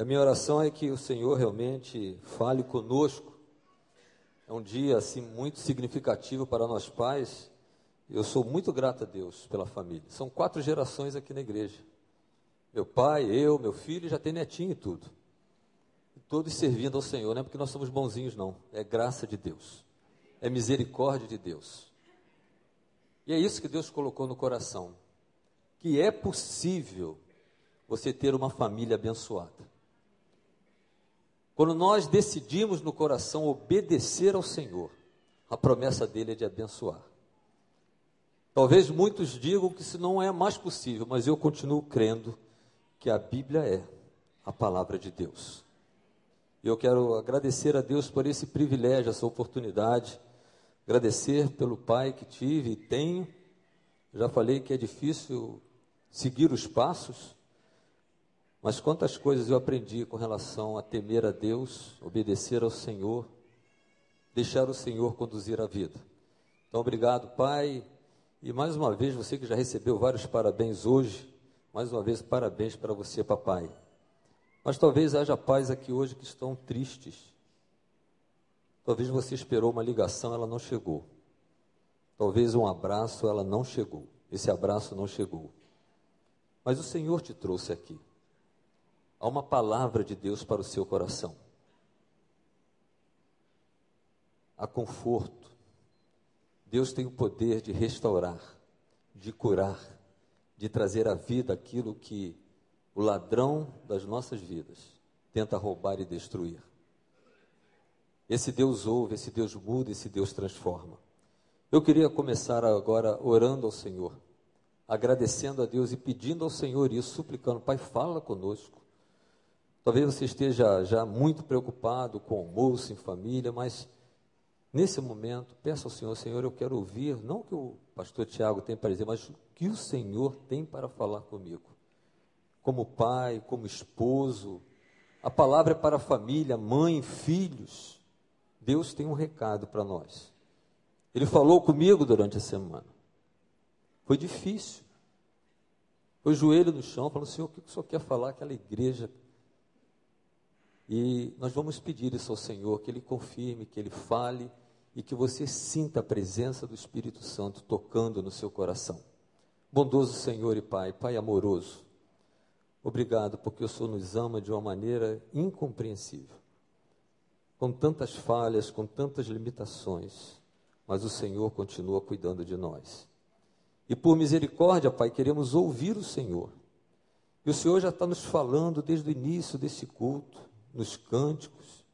E a minha oração é que o Senhor realmente fale conosco. É um dia assim muito significativo para nós pais. Eu sou muito grato a Deus pela família. São quatro gerações aqui na igreja. Meu pai, eu, meu filho, já tem netinho e tudo. Todos servindo ao Senhor, não é porque nós somos bonzinhos, não. É graça de Deus. É misericórdia de Deus. E é isso que Deus colocou no coração. Que é possível você ter uma família abençoada. Quando nós decidimos no coração obedecer ao Senhor, a promessa dele é de abençoar. Talvez muitos digam que isso não é mais possível, mas eu continuo crendo que a Bíblia é a palavra de Deus. E eu quero agradecer a Deus por esse privilégio, essa oportunidade, agradecer pelo pai que tive e tenho. Já falei que é difícil seguir os passos, mas quantas coisas eu aprendi com relação a temer a Deus, obedecer ao Senhor, deixar o Senhor conduzir a vida. Então, obrigado, Pai. E mais uma vez, você que já recebeu vários parabéns hoje, mais uma vez, parabéns para você, papai. Mas talvez haja pais aqui hoje que estão tristes. Talvez você esperou uma ligação, ela não chegou. Talvez um abraço, ela não chegou. Esse abraço não chegou. Mas o Senhor te trouxe aqui há uma palavra de Deus para o seu coração. Há conforto. Deus tem o poder de restaurar, de curar, de trazer à vida aquilo que o ladrão das nossas vidas tenta roubar e destruir. Esse Deus ouve, esse Deus muda, esse Deus transforma. Eu queria começar agora orando ao Senhor, agradecendo a Deus e pedindo ao Senhor isso, suplicando, Pai, fala conosco. Talvez você esteja já muito preocupado com almoço em família, mas nesse momento, peça ao Senhor, Senhor, eu quero ouvir, não o que o pastor Tiago tem para dizer, mas o que o Senhor tem para falar comigo. Como pai, como esposo, a palavra é para a família, mãe, filhos. Deus tem um recado para nós. Ele falou comigo durante a semana. Foi difícil. Foi joelho no chão, falando, Senhor, o que o Senhor quer falar àquela igreja e nós vamos pedir isso ao Senhor, que Ele confirme, que Ele fale e que você sinta a presença do Espírito Santo tocando no seu coração. Bondoso Senhor e Pai, Pai amoroso, obrigado porque o Senhor nos ama de uma maneira incompreensível. Com tantas falhas, com tantas limitações, mas o Senhor continua cuidando de nós. E por misericórdia, Pai, queremos ouvir o Senhor. E o Senhor já está nos falando desde o início desse culto nos cânticos,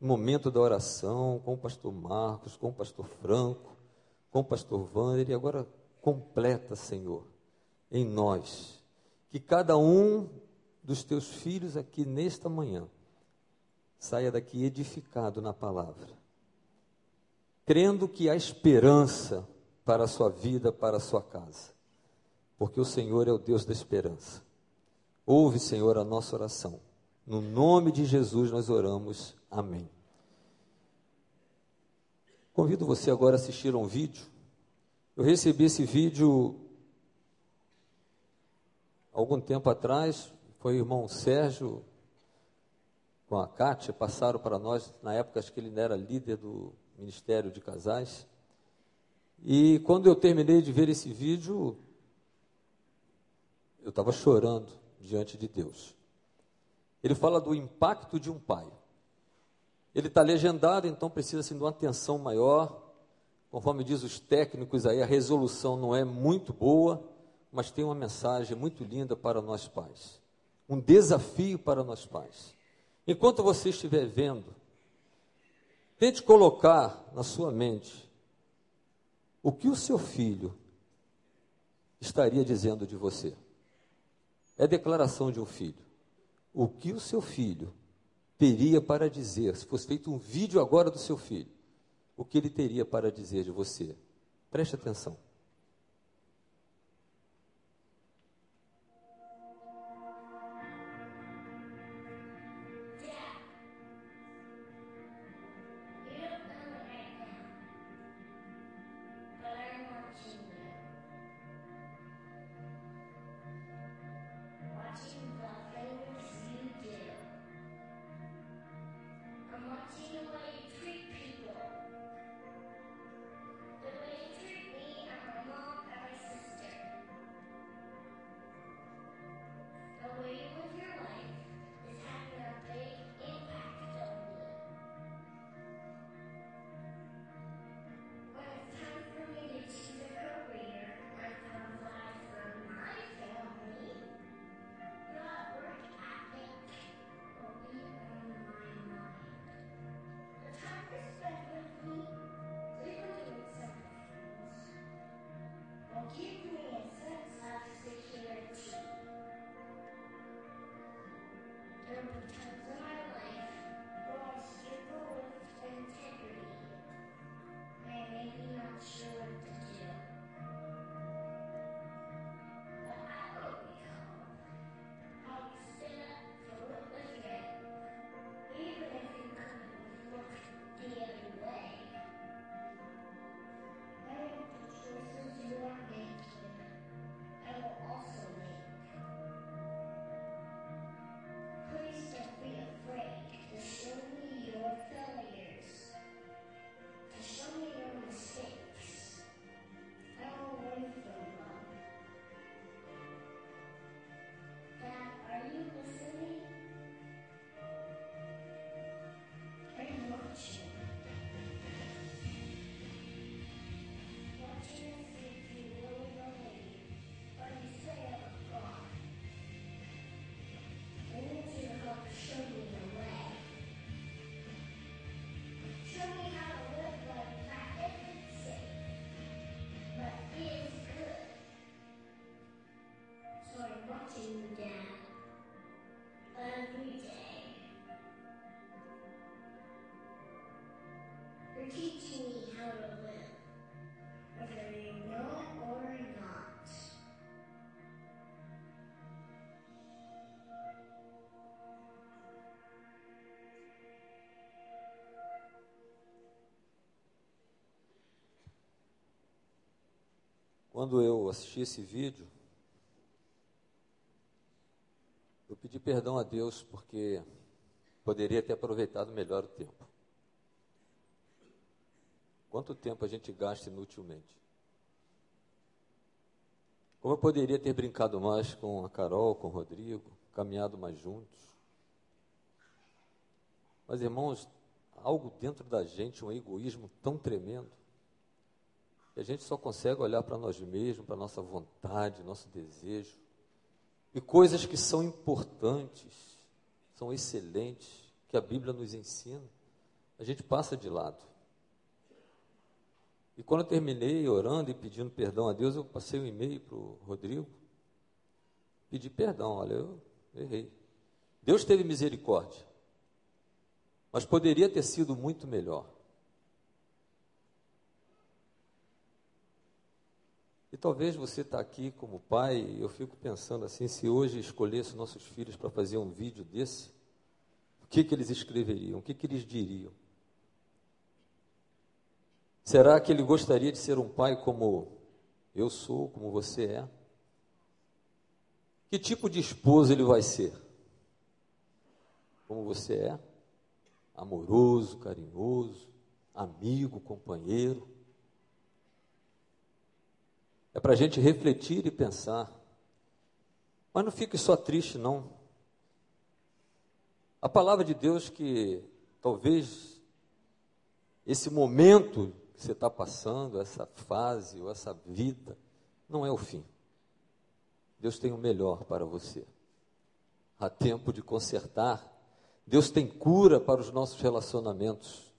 no momento da oração, com o pastor Marcos, com o pastor Franco, com o pastor Wander, e agora completa, Senhor, em nós, que cada um dos teus filhos aqui nesta manhã saia daqui edificado na palavra, crendo que há esperança para a sua vida, para a sua casa, porque o Senhor é o Deus da esperança. Ouve, Senhor, a nossa oração no nome de Jesus nós oramos. Amém. Convido você agora a assistir a um vídeo. Eu recebi esse vídeo algum tempo atrás. Foi o irmão Sérgio com a Kátia, passaram para nós, na época acho que ele era líder do Ministério de Casais. E quando eu terminei de ver esse vídeo, eu estava chorando diante de Deus. Ele fala do impacto de um pai. Ele está legendado, então precisa assim, de uma atenção maior. Conforme diz os técnicos aí, a resolução não é muito boa, mas tem uma mensagem muito linda para nós pais. Um desafio para nós pais. Enquanto você estiver vendo, tente colocar na sua mente o que o seu filho estaria dizendo de você. É declaração de um filho o que o seu filho teria para dizer, se fosse feito um vídeo agora do seu filho, o que ele teria para dizer de você. Preste atenção. Quando eu assisti esse vídeo, eu pedi perdão a Deus porque poderia ter aproveitado melhor o tempo. Quanto tempo a gente gasta inutilmente? Como eu poderia ter brincado mais com a Carol, com o Rodrigo, caminhado mais juntos? Mas, irmãos, algo dentro da gente, um egoísmo tão tremendo, a gente só consegue olhar para nós mesmos, para nossa vontade, nosso desejo. E coisas que são importantes, são excelentes, que a Bíblia nos ensina, a gente passa de lado. E quando eu terminei orando e pedindo perdão a Deus, eu passei um e-mail para o Rodrigo, pedi perdão, olha, eu errei. Deus teve misericórdia, mas poderia ter sido muito melhor. Talvez você está aqui como pai, eu fico pensando assim, se hoje escolhesse nossos filhos para fazer um vídeo desse, o que, que eles escreveriam? O que, que eles diriam? Será que ele gostaria de ser um pai como eu sou, como você é? Que tipo de esposo ele vai ser? Como você é? Amoroso, carinhoso, amigo, companheiro é para a gente refletir e pensar. Mas não fique só triste, não. A palavra de Deus que talvez esse momento que você está passando, essa fase ou essa vida, não é o fim. Deus tem o melhor para você. Há tempo de consertar. Deus tem cura para os nossos relacionamentos.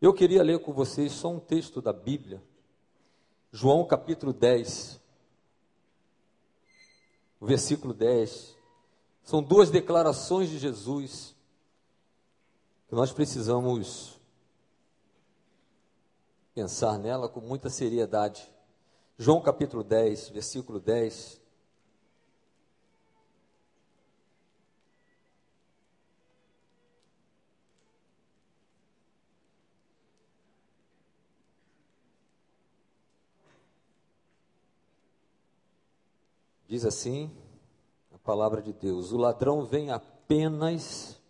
Eu queria ler com vocês só um texto da Bíblia João capítulo 10, versículo 10. São duas declarações de Jesus que nós precisamos pensar nela com muita seriedade. João capítulo 10, versículo 10. Diz assim a palavra de Deus: o ladrão vem apenas,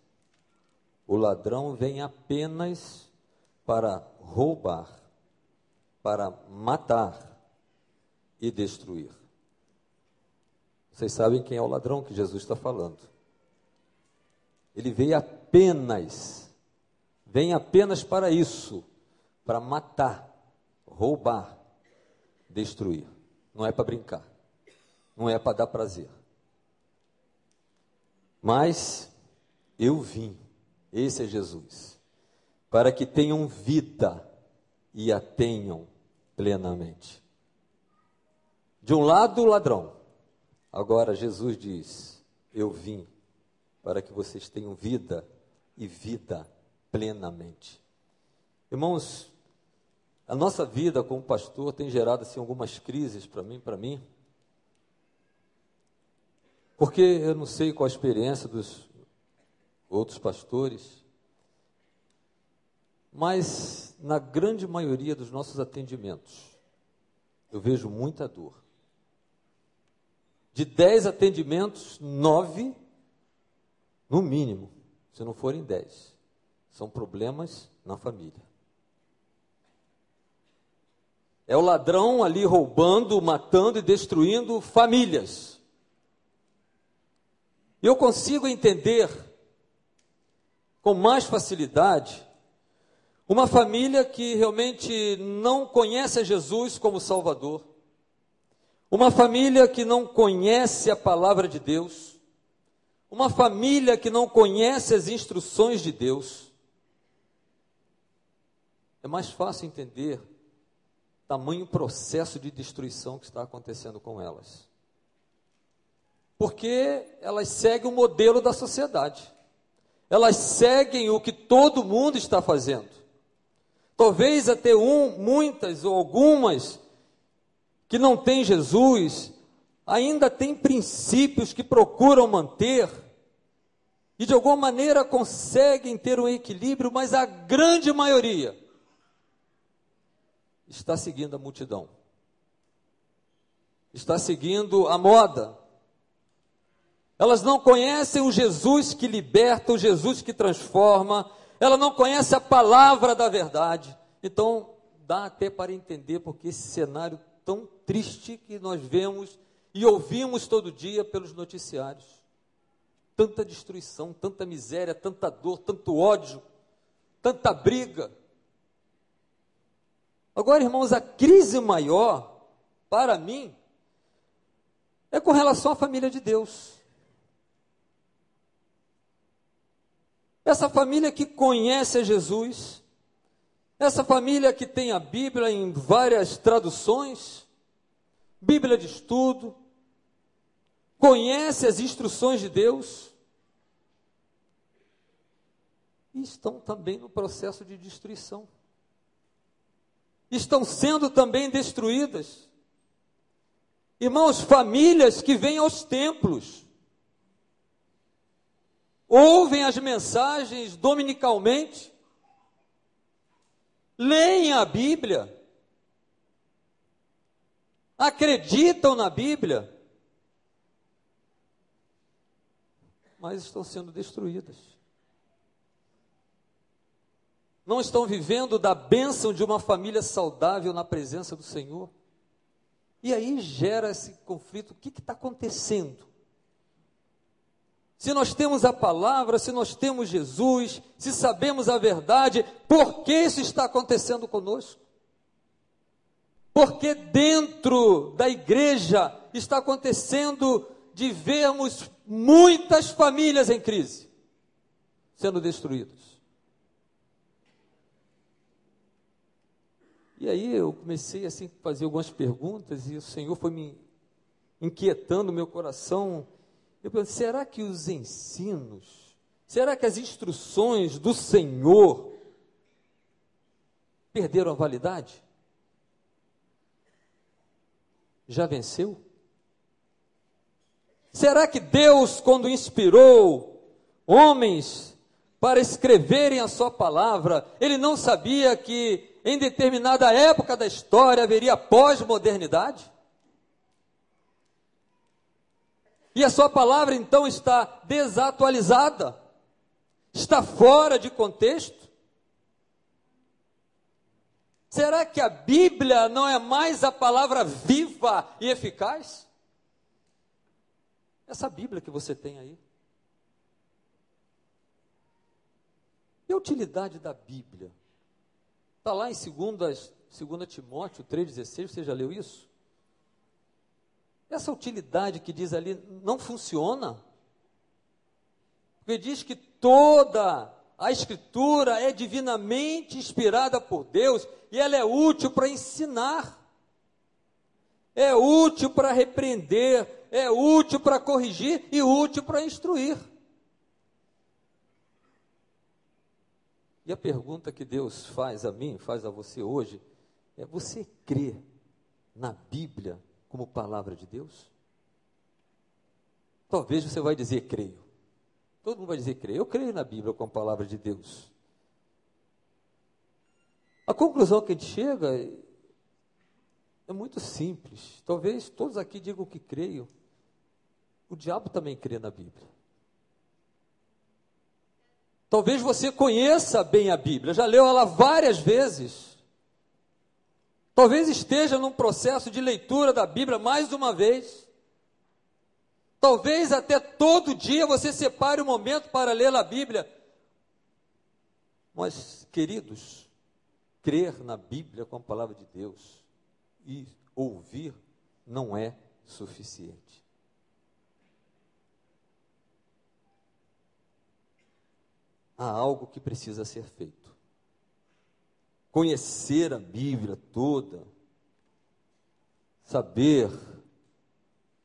o ladrão vem apenas para roubar, para matar e destruir. Vocês sabem quem é o ladrão que Jesus está falando. Ele veio apenas, vem apenas para isso, para matar, roubar, destruir. Não é para brincar não é para dar prazer. Mas eu vim, esse é Jesus, para que tenham vida e a tenham plenamente. De um lado, o ladrão. Agora Jesus diz: Eu vim para que vocês tenham vida e vida plenamente. Irmãos, a nossa vida como pastor tem gerado assim algumas crises para mim, para mim. Porque eu não sei qual a experiência dos outros pastores, mas na grande maioria dos nossos atendimentos, eu vejo muita dor. De dez atendimentos, nove, no mínimo, se não forem dez, são problemas na família. É o ladrão ali roubando, matando e destruindo famílias. Eu consigo entender com mais facilidade uma família que realmente não conhece a Jesus como Salvador. Uma família que não conhece a palavra de Deus. Uma família que não conhece as instruções de Deus. É mais fácil entender tamanho processo de destruição que está acontecendo com elas. Porque elas seguem o modelo da sociedade. Elas seguem o que todo mundo está fazendo. Talvez até um, muitas ou algumas que não têm Jesus, ainda têm princípios que procuram manter e de alguma maneira conseguem ter um equilíbrio, mas a grande maioria está seguindo a multidão, está seguindo a moda. Elas não conhecem o Jesus que liberta, o Jesus que transforma, ela não conhece a palavra da verdade. Então, dá até para entender porque esse cenário tão triste que nós vemos e ouvimos todo dia pelos noticiários. Tanta destruição, tanta miséria, tanta dor, tanto ódio, tanta briga. Agora, irmãos, a crise maior, para mim, é com relação à família de Deus. Essa família que conhece a Jesus, essa família que tem a Bíblia em várias traduções, Bíblia de estudo, conhece as instruções de Deus, estão também no processo de destruição. Estão sendo também destruídas. Irmãos, famílias que vêm aos templos, ouvem as mensagens dominicalmente, leem a Bíblia, acreditam na Bíblia, mas estão sendo destruídas. Não estão vivendo da bênção de uma família saudável na presença do Senhor. E aí gera esse conflito: o que está acontecendo? Se nós temos a palavra, se nós temos Jesus, se sabemos a verdade, por que isso está acontecendo conosco? Porque dentro da igreja está acontecendo de vermos muitas famílias em crise, sendo destruídas. E aí eu comecei assim a fazer algumas perguntas e o Senhor foi me inquietando meu coração eu penso, será que os ensinos, será que as instruções do Senhor perderam a validade? Já venceu? Será que Deus, quando inspirou homens para escreverem a sua palavra, ele não sabia que em determinada época da história haveria pós-modernidade? E a sua palavra então está desatualizada, está fora de contexto. Será que a Bíblia não é mais a palavra viva e eficaz? Essa Bíblia que você tem aí. E a utilidade da Bíblia? Está lá em 2, 2 Timóteo 3,16, você já leu isso? Essa utilidade que diz ali não funciona. Porque diz que toda a Escritura é divinamente inspirada por Deus e ela é útil para ensinar, é útil para repreender, é útil para corrigir e útil para instruir. E a pergunta que Deus faz a mim, faz a você hoje, é: você crê na Bíblia como palavra de Deus? Talvez você vai dizer creio. Todo mundo vai dizer creio. Eu creio na Bíblia como palavra de Deus. A conclusão que a gente chega é muito simples. Talvez todos aqui digam que creio. O diabo também crê na Bíblia. Talvez você conheça bem a Bíblia, já leu ela várias vezes. Talvez esteja num processo de leitura da Bíblia mais uma vez. Talvez até todo dia você separe um momento para ler a Bíblia. Mas, queridos, crer na Bíblia com a palavra de Deus e ouvir não é suficiente. Há algo que precisa ser feito. Conhecer a Bíblia toda, saber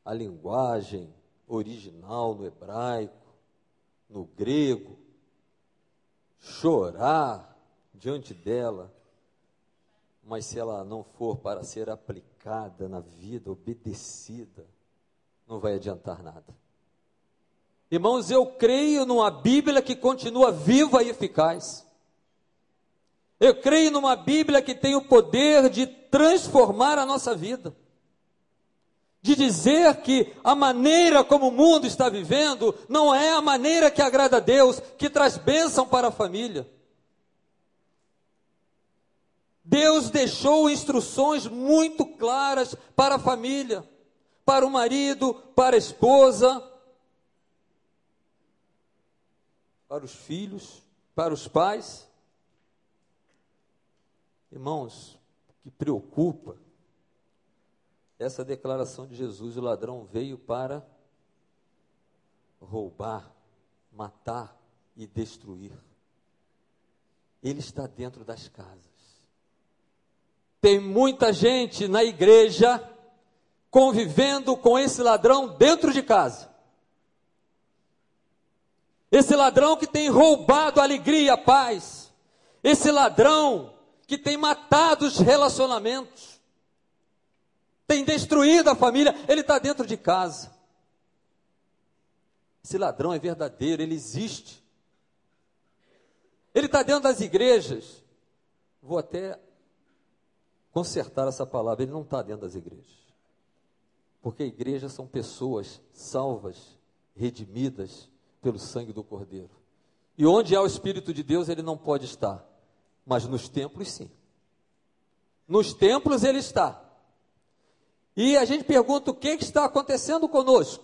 a linguagem original no hebraico, no grego, chorar diante dela, mas se ela não for para ser aplicada na vida, obedecida, não vai adiantar nada. Irmãos, eu creio numa Bíblia que continua viva e eficaz. Eu creio numa Bíblia que tem o poder de transformar a nossa vida. De dizer que a maneira como o mundo está vivendo não é a maneira que agrada a Deus, que traz bênção para a família. Deus deixou instruções muito claras para a família, para o marido, para a esposa, para os filhos, para os pais. Irmãos, que preocupa essa declaração de Jesus: o ladrão veio para roubar, matar e destruir. Ele está dentro das casas. Tem muita gente na igreja convivendo com esse ladrão dentro de casa. Esse ladrão que tem roubado alegria, paz. Esse ladrão que tem matado os relacionamentos. Tem destruído a família. Ele está dentro de casa. Esse ladrão é verdadeiro, ele existe. Ele está dentro das igrejas. Vou até consertar essa palavra, ele não está dentro das igrejas. Porque igrejas são pessoas salvas, redimidas pelo sangue do Cordeiro. E onde há o Espírito de Deus, ele não pode estar. Mas nos templos, sim. Nos templos ele está. E a gente pergunta o que está acontecendo conosco.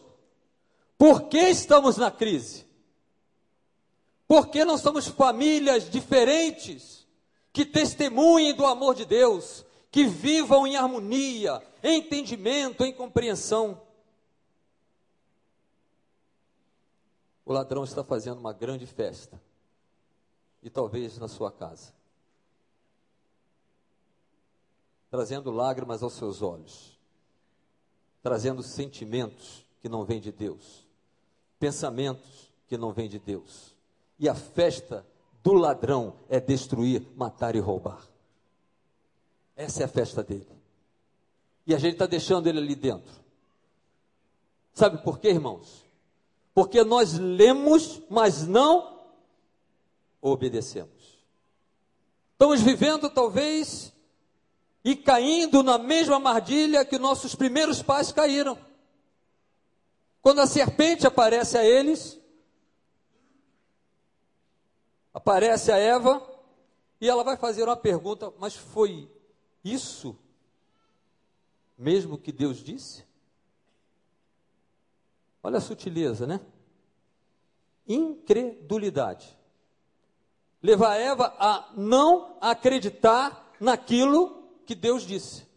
Por que estamos na crise? Por que não somos famílias diferentes que testemunhem do amor de Deus, que vivam em harmonia, em entendimento, em compreensão. O ladrão está fazendo uma grande festa, e talvez na sua casa, trazendo lágrimas aos seus olhos, trazendo sentimentos que não vêm de Deus, pensamentos que não vêm de Deus. E a festa do ladrão é destruir, matar e roubar. Essa é a festa dele. E a gente está deixando ele ali dentro. Sabe por quê, irmãos? Porque nós lemos, mas não obedecemos. Estamos vivendo, talvez, e caindo na mesma armadilha que nossos primeiros pais caíram. Quando a serpente aparece a eles, aparece a Eva, e ela vai fazer uma pergunta: Mas foi isso mesmo que Deus disse? Olha a sutileza, né? Incredulidade. Levar Eva a não acreditar naquilo que Deus disse.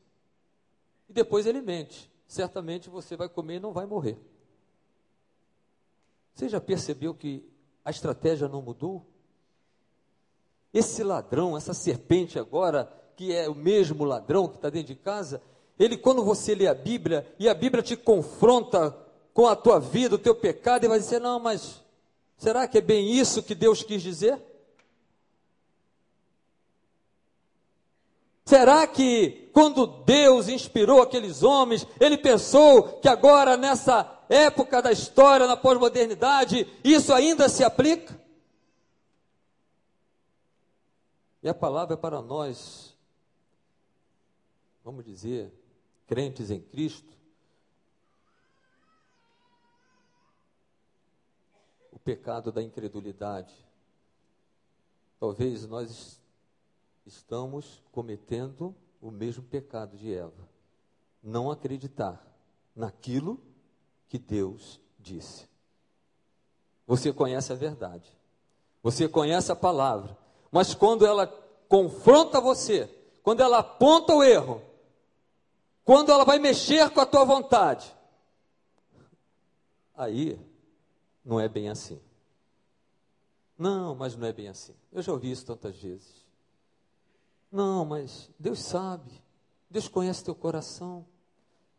E depois ele mente. Certamente você vai comer e não vai morrer. Você já percebeu que a estratégia não mudou? Esse ladrão, essa serpente agora, que é o mesmo ladrão que está dentro de casa, ele, quando você lê a Bíblia e a Bíblia te confronta com a tua vida, o teu pecado, ele vai dizer: Não, mas será que é bem isso que Deus quis dizer? Será que quando Deus inspirou aqueles homens, ele pensou que agora nessa época da história, na pós-modernidade, isso ainda se aplica? E a palavra é para nós, vamos dizer, crentes em Cristo, o pecado da incredulidade. Talvez nós estamos cometendo o mesmo pecado de Eva. Não acreditar naquilo que Deus disse. Você conhece a verdade. Você conhece a palavra. Mas quando ela confronta você, quando ela aponta o erro, quando ela vai mexer com a tua vontade, aí não é bem assim. Não, mas não é bem assim. Eu já ouvi isso tantas vezes. Não, mas Deus sabe. Deus conhece teu coração.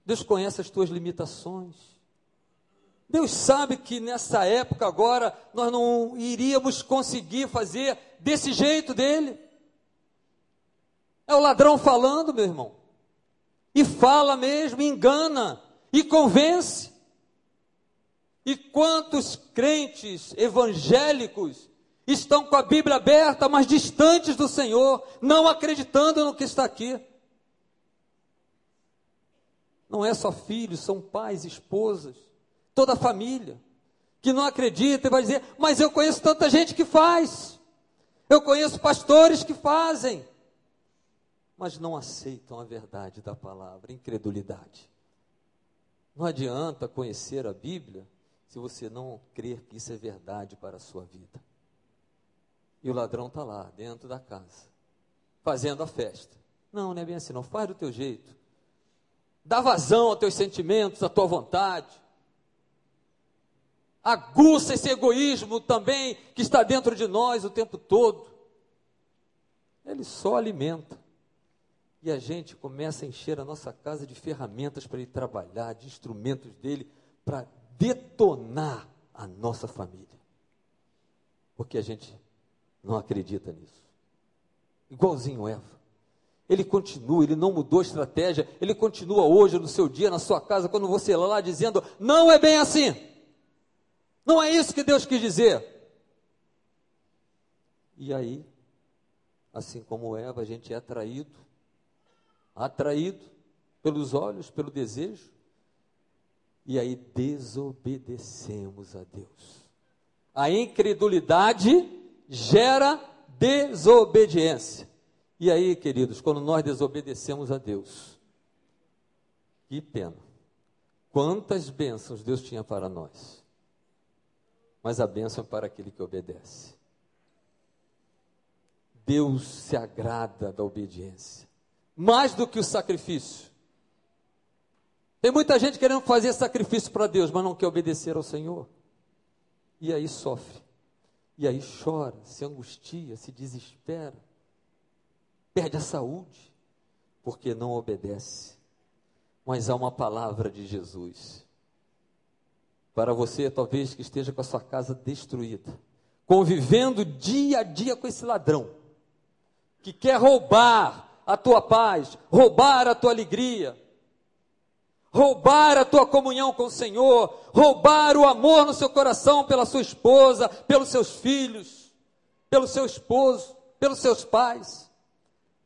Deus conhece as tuas limitações. Deus sabe que nessa época agora nós não iríamos conseguir fazer desse jeito dele. É o ladrão falando, meu irmão. E fala mesmo, engana e convence. E quantos crentes evangélicos estão com a Bíblia aberta, mas distantes do Senhor, não acreditando no que está aqui. Não é só filhos, são pais, esposas, toda a família, que não acredita e vai dizer: Mas eu conheço tanta gente que faz, eu conheço pastores que fazem, mas não aceitam a verdade da palavra, incredulidade. Não adianta conhecer a Bíblia se você não crer que isso é verdade para a sua vida. E o ladrão está lá, dentro da casa, fazendo a festa. Não, não é bem assim, não. Faz do teu jeito. Dá vazão aos teus sentimentos, à tua vontade. Aguça esse egoísmo também que está dentro de nós o tempo todo. Ele só alimenta. E a gente começa a encher a nossa casa de ferramentas para ele trabalhar, de instrumentos dele para detonar a nossa família. Porque a gente não acredita nisso. Igualzinho Eva. Ele continua, ele não mudou a estratégia, ele continua hoje no seu dia, na sua casa, quando você lá dizendo: não é bem assim. Não é isso que Deus quis dizer. E aí, assim como Eva, a gente é atraído, atraído pelos olhos, pelo desejo, e aí desobedecemos a Deus. A incredulidade gera desobediência. E aí, queridos, quando nós desobedecemos a Deus, que pena. Quantas bênçãos Deus tinha para nós. Mas a bênção é para aquele que obedece. Deus se agrada da obediência, mais do que o sacrifício. Tem muita gente querendo fazer sacrifício para Deus, mas não quer obedecer ao Senhor. E aí sofre. E aí chora, se angustia, se desespera, perde a saúde, porque não obedece. Mas há uma palavra de Jesus. Para você, talvez que esteja com a sua casa destruída, convivendo dia a dia com esse ladrão, que quer roubar a tua paz, roubar a tua alegria, roubar a tua comunhão com o Senhor, roubar o amor no seu coração pela sua esposa, pelos seus filhos, pelo seu esposo, pelos seus pais.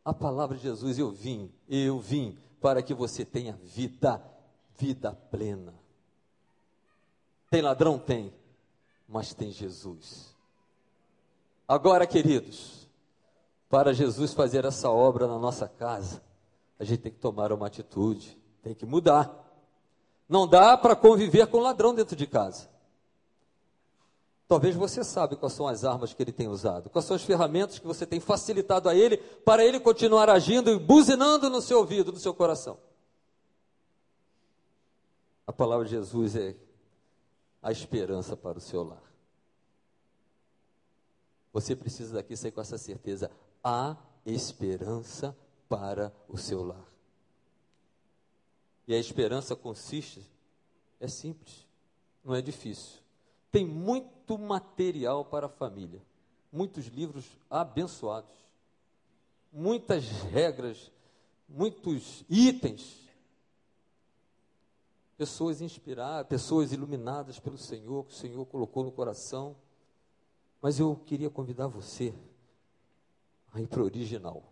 A palavra de Jesus, eu vim, eu vim para que você tenha vida, vida plena. Tem ladrão? Tem, mas tem Jesus. Agora, queridos, para Jesus fazer essa obra na nossa casa, a gente tem que tomar uma atitude. Tem que mudar. Não dá para conviver com ladrão dentro de casa. Talvez você sabe quais são as armas que ele tem usado, quais são as ferramentas que você tem facilitado a ele para ele continuar agindo e buzinando no seu ouvido, no seu coração. A palavra de Jesus é a esperança para o seu lar. Você precisa daqui sair com essa certeza. Há esperança para o seu lar. E a esperança consiste, é simples, não é difícil. Tem muito material para a família, muitos livros abençoados, muitas regras muitos itens, pessoas inspiradas, pessoas iluminadas pelo Senhor, que o Senhor colocou no coração. Mas eu queria convidar você a ir para o original.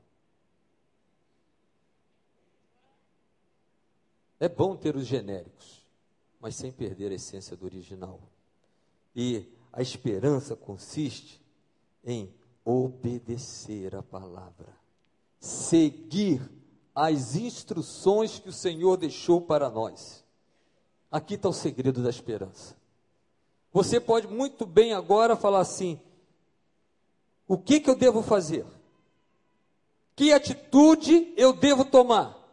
É bom ter os genéricos, mas sem perder a essência do original. E a esperança consiste em obedecer a palavra, seguir as instruções que o Senhor deixou para nós. Aqui está o segredo da esperança. Você pode muito bem agora falar assim: o que, que eu devo fazer? Que atitude eu devo tomar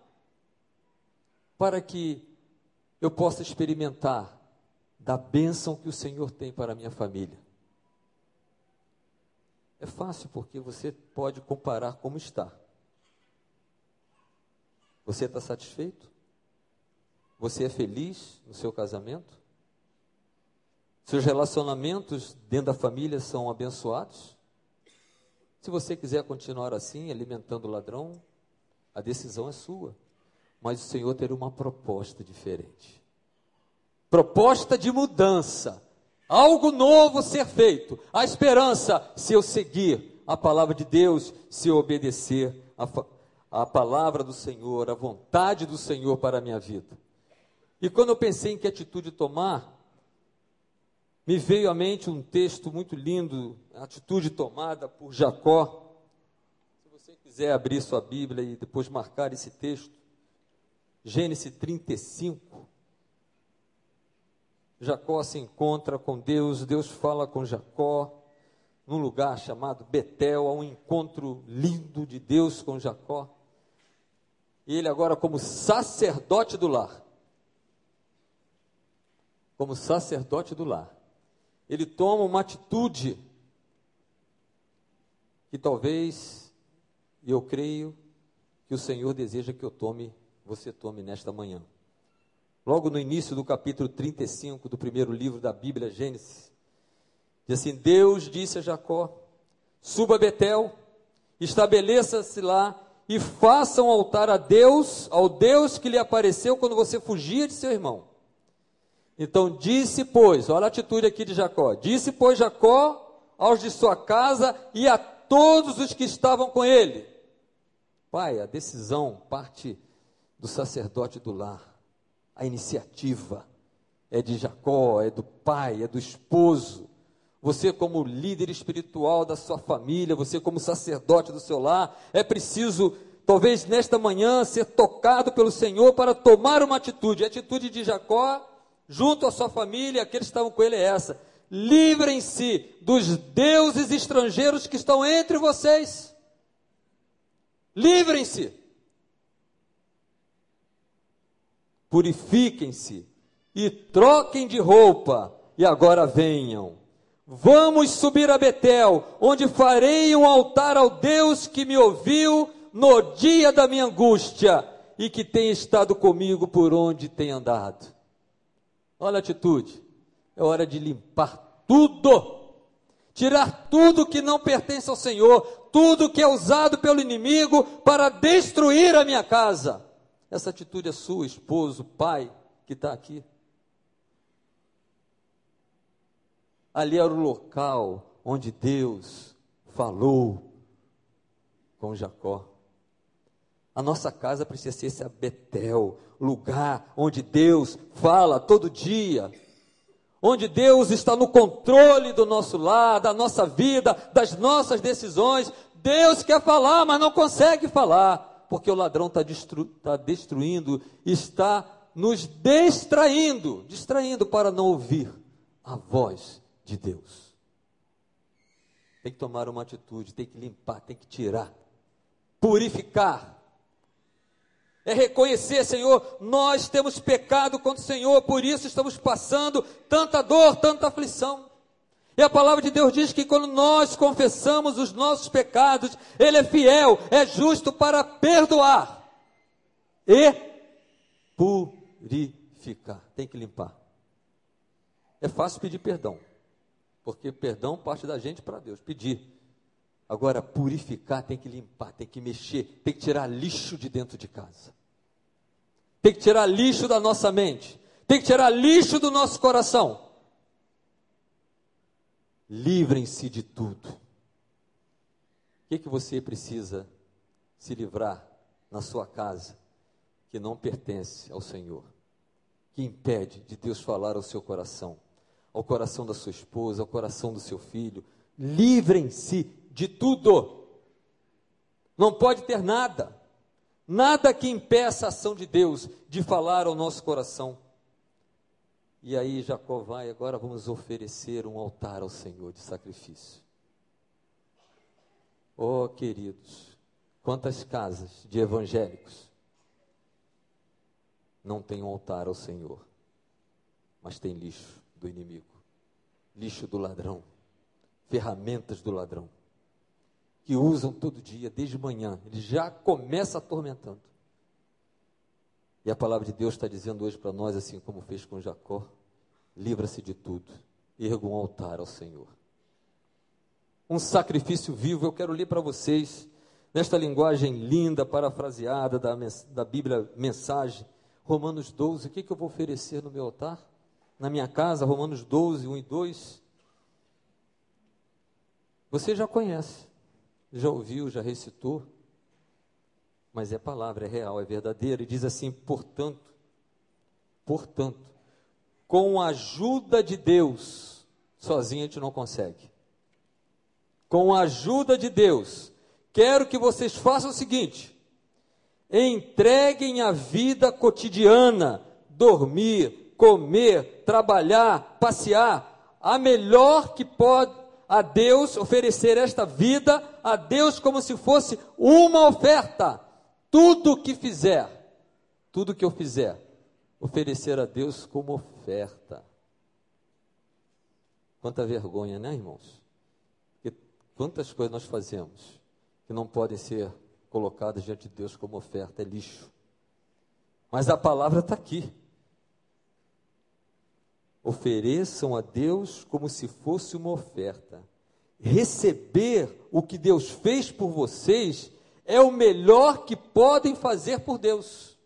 para que eu possa experimentar da bênção que o Senhor tem para a minha família? É fácil porque você pode comparar como está. Você está satisfeito? Você é feliz no seu casamento? Seus relacionamentos dentro da família são abençoados? Se você quiser continuar assim, alimentando o ladrão, a decisão é sua. Mas o Senhor terá uma proposta diferente. Proposta de mudança. Algo novo ser feito. A esperança, se eu seguir a palavra de Deus, se eu obedecer a, a palavra do Senhor, a vontade do Senhor para a minha vida. E quando eu pensei em que atitude tomar, me veio à mente um texto muito lindo, a atitude tomada por Jacó. Se você quiser abrir sua Bíblia e depois marcar esse texto, Gênesis 35. Jacó se encontra com Deus, Deus fala com Jacó, num lugar chamado Betel, há um encontro lindo de Deus com Jacó. E ele agora como sacerdote do lar. Como sacerdote do lar. Ele toma uma atitude que talvez, e eu creio, que o Senhor deseja que eu tome, você tome nesta manhã. Logo no início do capítulo 35 do primeiro livro da Bíblia, Gênesis, diz assim: Deus disse a Jacó: Suba a Betel, estabeleça-se lá e faça um altar a Deus, ao Deus que lhe apareceu quando você fugia de seu irmão. Então disse, pois, olha a atitude aqui de Jacó: disse, pois, Jacó aos de sua casa e a todos os que estavam com ele. Pai, a decisão parte do sacerdote do lar, a iniciativa é de Jacó, é do pai, é do esposo. Você, como líder espiritual da sua família, você, como sacerdote do seu lar, é preciso, talvez nesta manhã, ser tocado pelo Senhor para tomar uma atitude. A atitude de Jacó, junto à sua família, aqueles que estavam com ele, é essa: livrem-se dos deuses estrangeiros que estão entre vocês. Livrem-se. Purifiquem-se e troquem de roupa, e agora venham Vamos subir a Betel, onde farei um altar ao Deus que me ouviu no dia da minha angústia e que tem estado comigo por onde tem andado. Olha a atitude. É hora de limpar tudo. Tirar tudo que não pertence ao Senhor, tudo que é usado pelo inimigo para destruir a minha casa. Essa atitude é sua, esposo, pai, que está aqui. Ali era o local onde Deus falou com Jacó. A nossa casa precisa ser esse Betel, lugar onde Deus fala todo dia, onde Deus está no controle do nosso lar, da nossa vida, das nossas decisões. Deus quer falar, mas não consegue falar, porque o ladrão está destru tá destruindo, está nos distraindo, distraindo para não ouvir a voz de Deus. Tem que tomar uma atitude, tem que limpar, tem que tirar, purificar. É reconhecer, Senhor, nós temos pecado contra o Senhor, por isso estamos passando tanta dor, tanta aflição. E a palavra de Deus diz que quando nós confessamos os nossos pecados, Ele é fiel, é justo para perdoar e purificar. Tem que limpar. É fácil pedir perdão. Porque perdão parte da gente para Deus, pedir. Agora, purificar tem que limpar, tem que mexer, tem que tirar lixo de dentro de casa. Tem que tirar lixo da nossa mente. Tem que tirar lixo do nosso coração. Livrem-se de tudo. O que, que você precisa se livrar na sua casa que não pertence ao Senhor? Que impede de Deus falar ao seu coração, ao coração da sua esposa, ao coração do seu filho. Livrem-se de tudo. Não pode ter nada. Nada que impeça a ação de Deus de falar ao nosso coração. E aí Jacó vai, agora vamos oferecer um altar ao Senhor de sacrifício. Oh, queridos, quantas casas de evangélicos não tem um altar ao Senhor, mas tem lixo do inimigo, lixo do ladrão, ferramentas do ladrão, que usam todo dia, desde manhã, ele já começa atormentando. E a palavra de Deus está dizendo hoje para nós, assim como fez com Jacó: livra-se de tudo, erga um altar ao Senhor. Um sacrifício vivo, eu quero ler para vocês, nesta linguagem linda, parafraseada da, da Bíblia Mensagem, Romanos 12. O que, que eu vou oferecer no meu altar? Na minha casa, Romanos 12, 1 e 2. Você já conhece, já ouviu, já recitou mas é palavra, é real, é verdadeira. E diz assim: portanto, portanto, com a ajuda de Deus, sozinho a gente não consegue. Com a ajuda de Deus, quero que vocês façam o seguinte: entreguem a vida cotidiana, dormir, comer, trabalhar, passear, a melhor que pode a Deus, oferecer esta vida a Deus como se fosse uma oferta tudo que fizer, tudo que eu fizer, oferecer a Deus como oferta. Quanta vergonha, né, irmãos? Quantas coisas nós fazemos que não podem ser colocadas diante de Deus como oferta, é lixo. Mas a palavra está aqui. Ofereçam a Deus como se fosse uma oferta. Receber o que Deus fez por vocês é o melhor que podem fazer por Deus.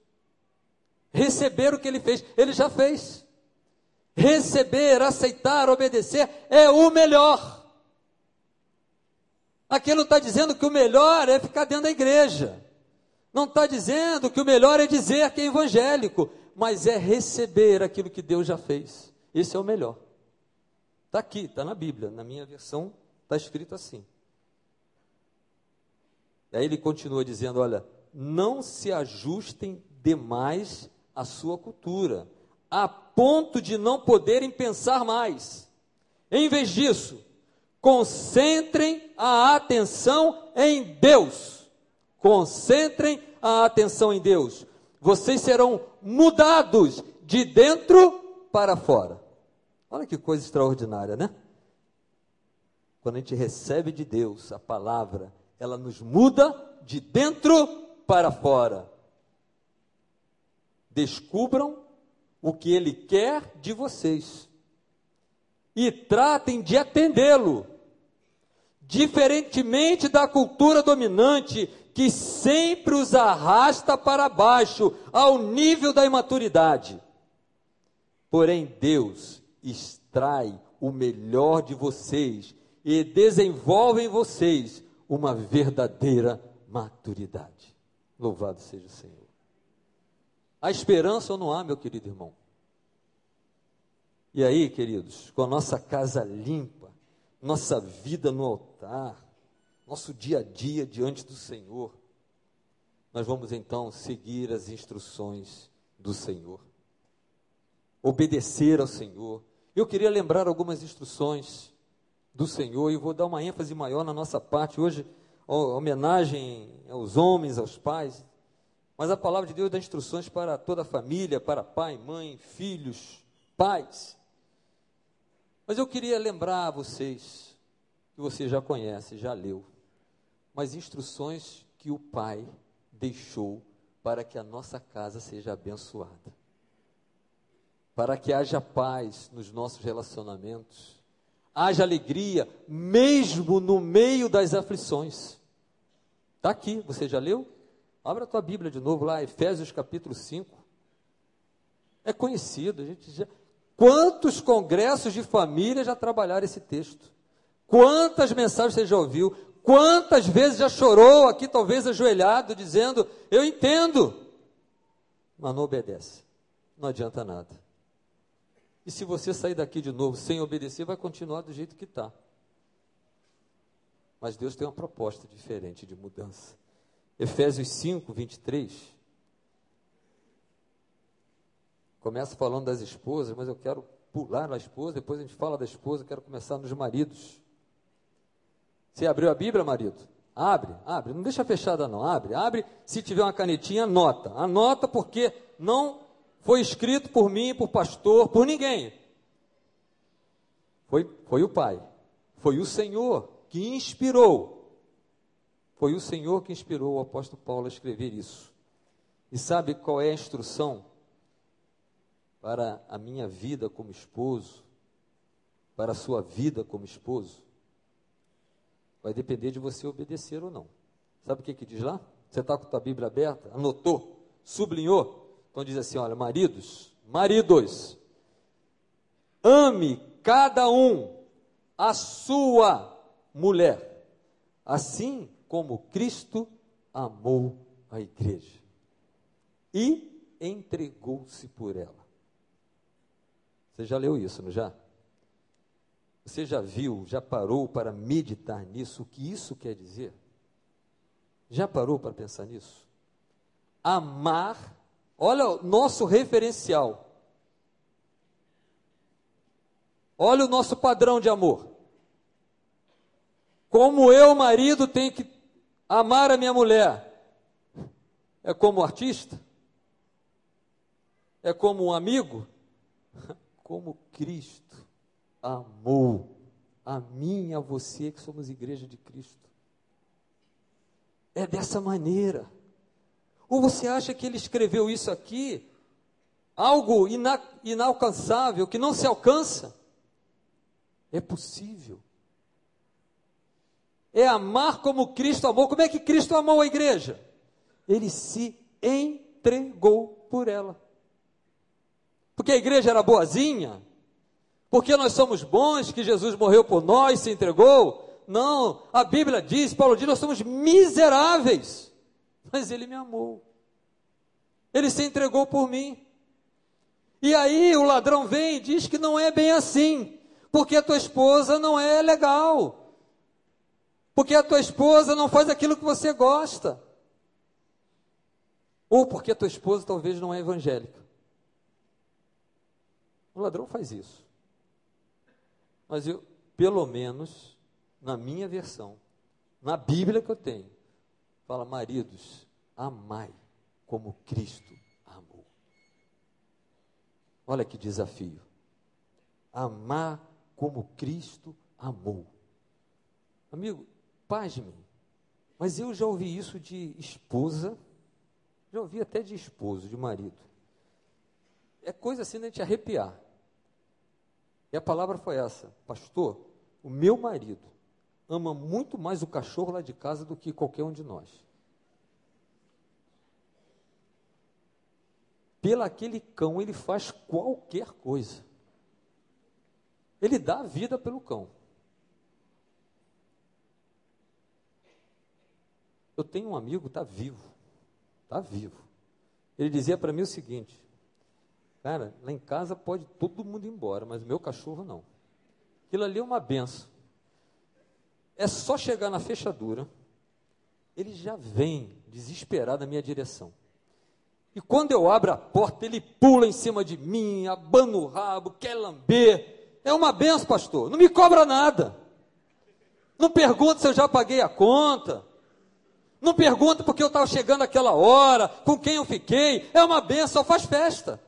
Receber o que ele fez, ele já fez. Receber, aceitar, obedecer é o melhor. Aqui não está dizendo que o melhor é ficar dentro da igreja. Não está dizendo que o melhor é dizer que é evangélico, mas é receber aquilo que Deus já fez. Esse é o melhor. Está aqui, está na Bíblia. Na minha versão está escrito assim. Aí ele continua dizendo: olha, não se ajustem demais à sua cultura, a ponto de não poderem pensar mais. Em vez disso, concentrem a atenção em Deus. Concentrem a atenção em Deus. Vocês serão mudados de dentro para fora. Olha que coisa extraordinária, né? Quando a gente recebe de Deus a palavra, ela nos muda de dentro para fora. Descubram o que Ele quer de vocês e tratem de atendê-lo, diferentemente da cultura dominante que sempre os arrasta para baixo, ao nível da imaturidade. Porém, Deus extrai o melhor de vocês e desenvolve em vocês uma verdadeira maturidade. Louvado seja o Senhor. Há esperança ou não há, meu querido irmão? E aí, queridos, com a nossa casa limpa, nossa vida no altar, nosso dia a dia diante do Senhor, nós vamos então seguir as instruções do Senhor, obedecer ao Senhor. Eu queria lembrar algumas instruções do Senhor, e vou dar uma ênfase maior na nossa parte hoje, homenagem aos homens, aos pais, mas a palavra de Deus dá instruções para toda a família, para pai, mãe, filhos, pais. Mas eu queria lembrar a vocês, que você já conhece, já leu, mas instruções que o pai deixou para que a nossa casa seja abençoada. Para que haja paz nos nossos relacionamentos, haja alegria, mesmo no meio das aflições. Está aqui, você já leu? Abra a tua Bíblia de novo lá, Efésios capítulo 5. É conhecido, a gente já. Quantos congressos de família já trabalharam esse texto? Quantas mensagens você já ouviu? Quantas vezes já chorou aqui, talvez ajoelhado, dizendo: Eu entendo, mas não obedece. Não adianta nada. E se você sair daqui de novo sem obedecer, vai continuar do jeito que está. Mas Deus tem uma proposta diferente de mudança. Efésios 5, 23. Começa falando das esposas, mas eu quero pular na esposa, depois a gente fala da esposa, eu quero começar nos maridos. Você abriu a Bíblia, marido? Abre, abre, não deixa fechada não, abre, abre, se tiver uma canetinha, anota, anota porque não foi escrito por mim, por pastor, por ninguém. Foi, foi o Pai, foi o Senhor que inspirou. Foi o Senhor que inspirou o apóstolo Paulo a escrever isso. E sabe qual é a instrução para a minha vida como esposo, para a sua vida como esposo? Vai depender de você obedecer ou não. Sabe o que, que diz lá? Você está com a tua Bíblia aberta? Anotou? Sublinhou? Então diz assim: olha, maridos, maridos, ame cada um a sua mulher, assim como Cristo amou a igreja e entregou-se por ela. Você já leu isso, não já? Você já viu, já parou para meditar nisso, o que isso quer dizer? Já parou para pensar nisso? Amar Olha o nosso referencial. Olha o nosso padrão de amor. Como eu, marido, tenho que amar a minha mulher? É como artista? É como um amigo? Como Cristo amou a mim e a você que somos igreja de Cristo. É dessa maneira. Ou você acha que ele escreveu isso aqui, algo ina inalcançável, que não se alcança? É possível. É amar como Cristo amou. Como é que Cristo amou a igreja? Ele se entregou por ela. Porque a igreja era boazinha? Porque nós somos bons, que Jesus morreu por nós, se entregou? Não, a Bíblia diz, Paulo diz, nós somos miseráveis mas ele me amou. Ele se entregou por mim. E aí o ladrão vem e diz que não é bem assim, porque a tua esposa não é legal. Porque a tua esposa não faz aquilo que você gosta. Ou porque a tua esposa talvez não é evangélica. O ladrão faz isso. Mas eu, pelo menos, na minha versão, na Bíblia que eu tenho, fala: maridos, amai como Cristo amou. Olha que desafio. Amar como Cristo amou. Amigo, pasme, mas eu já ouvi isso de esposa, já ouvi até de esposo, de marido. É coisa assim de gente arrepiar. E a palavra foi essa: Pastor, o meu marido ama muito mais o cachorro lá de casa do que qualquer um de nós. pelo aquele cão ele faz qualquer coisa. Ele dá a vida pelo cão. Eu tenho um amigo, está vivo, está vivo. Ele dizia para mim o seguinte: Cara, lá em casa pode todo mundo ir embora, mas o meu cachorro não. Aquilo ali é uma benção. É só chegar na fechadura, ele já vem desesperado na minha direção. E quando eu abro a porta, ele pula em cima de mim, abana o rabo, quer lamber. É uma benção, pastor. Não me cobra nada. Não pergunta se eu já paguei a conta. Não pergunta porque eu estava chegando aquela hora, com quem eu fiquei. É uma benção, só faz festa.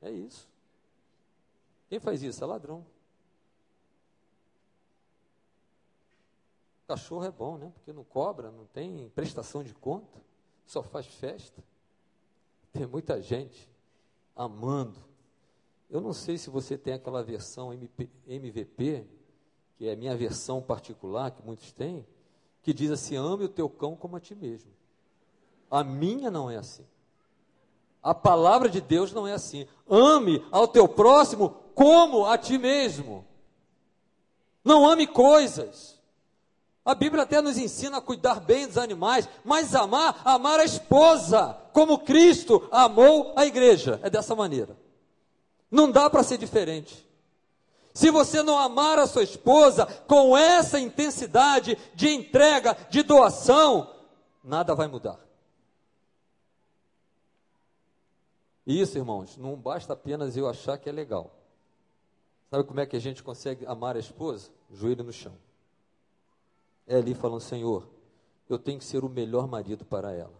É isso. Quem faz isso? É ladrão. Cachorro é bom, né? Porque não cobra, não tem prestação de conta, só faz festa. Tem muita gente amando Eu não sei se você tem aquela versão MP, MVP, que é a minha versão particular, que muitos têm, que diz assim: ame o teu cão como a ti mesmo. A minha não é assim. A palavra de Deus não é assim. Ame ao teu próximo como a ti mesmo. Não ame coisas. A Bíblia até nos ensina a cuidar bem dos animais, mas amar, amar a esposa, como Cristo amou a igreja. É dessa maneira. Não dá para ser diferente. Se você não amar a sua esposa com essa intensidade de entrega, de doação, nada vai mudar. Isso, irmãos, não basta apenas eu achar que é legal. Sabe como é que a gente consegue amar a esposa? Joelho no chão. É ali falando, Senhor, eu tenho que ser o melhor marido para ela.